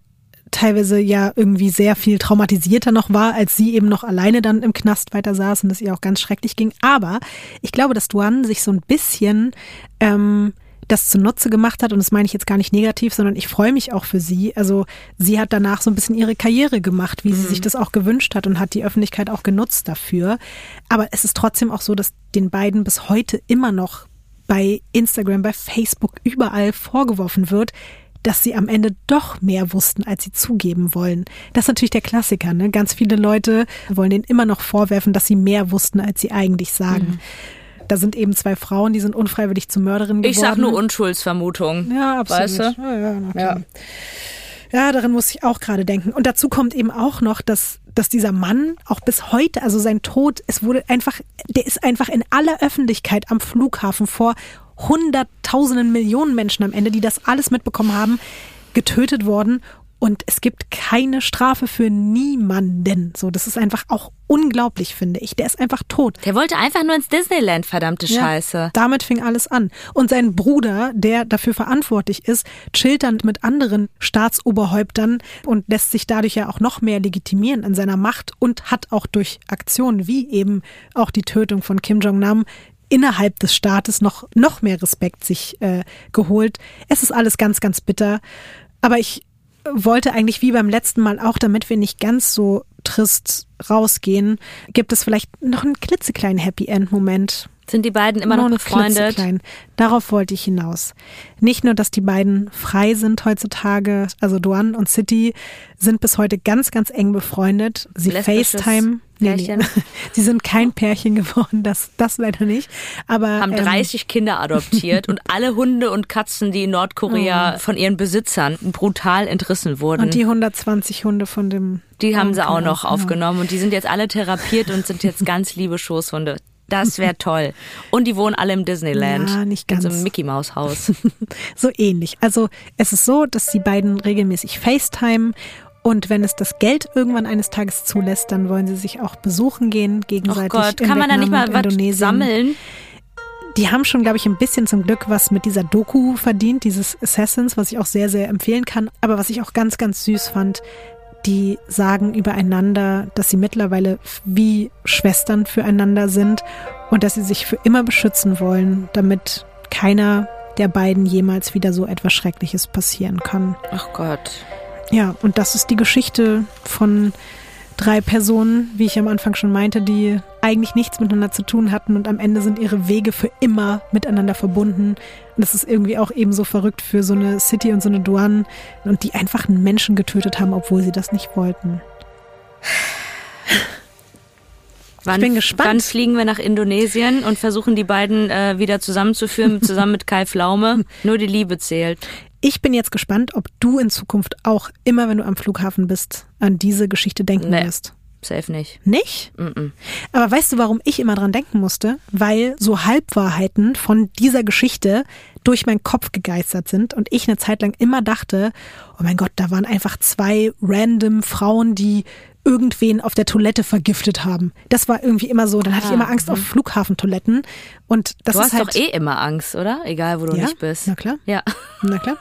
teilweise ja irgendwie sehr viel traumatisierter noch war, als sie eben noch alleine dann im Knast weiter saß und es ihr auch ganz schrecklich ging. Aber ich glaube, dass Duan sich so ein bisschen ähm, das zunutze gemacht hat und das meine ich jetzt gar nicht negativ, sondern ich freue mich auch für sie. Also sie hat danach so ein bisschen ihre Karriere gemacht, wie mhm. sie sich das auch gewünscht hat und hat die Öffentlichkeit auch genutzt dafür. Aber es ist trotzdem auch so, dass den beiden bis heute immer noch bei Instagram, bei Facebook, überall vorgeworfen wird, dass sie am Ende doch mehr wussten, als sie zugeben wollen. Das ist natürlich der Klassiker. Ne? Ganz viele Leute wollen denen immer noch vorwerfen, dass sie mehr wussten, als sie eigentlich sagen. Mhm. Da sind eben zwei Frauen, die sind unfreiwillig zu Mörderinnen geworden. Ich sag nur Unschuldsvermutung. Ja, absolut. Weißt du? ja, ja, ja. ja, daran muss ich auch gerade denken. Und dazu kommt eben auch noch, dass dass dieser Mann auch bis heute, also sein Tod, es wurde einfach, der ist einfach in aller Öffentlichkeit am Flughafen vor hunderttausenden Millionen Menschen am Ende, die das alles mitbekommen haben, getötet worden und es gibt keine Strafe für niemanden. So, das ist einfach auch unglaublich, finde ich. Der ist einfach tot. Der wollte einfach nur ins Disneyland, verdammte Scheiße. Ja, damit fing alles an. Und sein Bruder, der dafür verantwortlich ist, chillt dann mit anderen Staatsoberhäuptern und lässt sich dadurch ja auch noch mehr legitimieren in seiner Macht und hat auch durch Aktionen wie eben auch die Tötung von Kim Jong-nam innerhalb des Staates noch, noch mehr Respekt sich äh, geholt. Es ist alles ganz, ganz bitter. Aber ich wollte eigentlich wie beim letzten Mal auch, damit wir nicht ganz so trist rausgehen, gibt es vielleicht noch einen klitzekleinen Happy End Moment. Sind die beiden immer noch befreundet? Darauf wollte ich hinaus. Nicht nur, dass die beiden frei sind heutzutage, also Duan und City sind bis heute ganz, ganz eng befreundet. Sie FaceTime. Nee, nee. Sie sind kein Pärchen geworden, das, das leider nicht. Aber haben 30 ähm, Kinder adoptiert und alle Hunde und Katzen, die in Nordkorea oh. von ihren Besitzern brutal entrissen wurden. Und die 120 Hunde von dem. Die haben sie auch noch aufgenommen und die sind jetzt alle therapiert und sind jetzt ganz liebe Schoßhunde. Das wäre toll. Und die wohnen alle im Disneyland. Ja, nicht ganz. In so einem Mickey Maus Haus. so ähnlich. Also es ist so, dass die beiden regelmäßig FaceTime und wenn es das Geld irgendwann eines Tages zulässt, dann wollen sie sich auch besuchen gehen, gegenseitig. Oh Gott, kann man da nicht mal was sammeln? Die haben schon, glaube ich, ein bisschen zum Glück was mit dieser Doku verdient, dieses Assassins, was ich auch sehr, sehr empfehlen kann. Aber was ich auch ganz, ganz süß fand, die sagen übereinander, dass sie mittlerweile wie Schwestern füreinander sind und dass sie sich für immer beschützen wollen, damit keiner der beiden jemals wieder so etwas Schreckliches passieren kann. Ach Gott. Ja, und das ist die Geschichte von drei Personen, wie ich am Anfang schon meinte, die eigentlich nichts miteinander zu tun hatten und am Ende sind ihre Wege für immer miteinander verbunden. Und das ist irgendwie auch ebenso verrückt für so eine City und so eine Duan und die einfach einen Menschen getötet haben, obwohl sie das nicht wollten. Wann, ich bin gespannt. Wann fliegen wir nach Indonesien und versuchen die beiden äh, wieder zusammenzuführen, zusammen mit Kai Flaume. Nur die Liebe zählt. Ich bin jetzt gespannt, ob du in Zukunft auch immer, wenn du am Flughafen bist, an diese Geschichte denken nee. wirst. Safe nicht. Nicht? Mm -mm. Aber weißt du, warum ich immer dran denken musste? Weil so Halbwahrheiten von dieser Geschichte durch meinen Kopf gegeistert sind und ich eine Zeit lang immer dachte, oh mein Gott, da waren einfach zwei random Frauen, die irgendwen auf der Toilette vergiftet haben. Das war irgendwie immer so. Dann hatte ich immer Angst auf mhm. Flughafentoiletten. Und das du ist hast halt doch eh immer Angst, oder? Egal, wo du ja? nicht bist. Na klar. Ja. Na klar.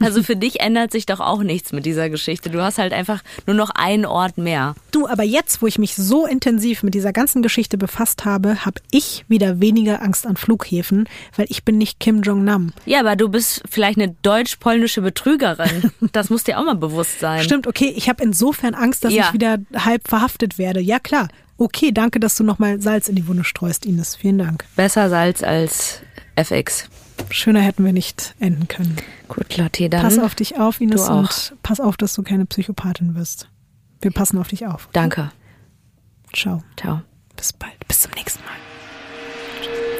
Also für dich ändert sich doch auch nichts mit dieser Geschichte. Du hast halt einfach nur noch einen Ort mehr. Du, aber jetzt, wo ich mich so intensiv mit dieser ganzen Geschichte befasst habe, habe ich wieder weniger Angst an Flughäfen, weil ich bin nicht Kim Jong-nam. Ja, aber du bist vielleicht eine deutsch-polnische Betrügerin. Das muss dir auch mal bewusst sein. Stimmt, okay. Ich habe insofern Angst, dass ja. ich wieder halb verhaftet werde. Ja, klar. Okay, danke, dass du nochmal Salz in die Wunde streust, Ines. Vielen Dank. Besser Salz als FX. Schöner hätten wir nicht enden können. Gut, Lotti, dann. Pass auf dich auf, Ines, und pass auf, dass du keine Psychopathin wirst. Wir passen auf dich auf. Danke. Ciao. Ciao. Bis bald. Bis zum nächsten Mal. Weird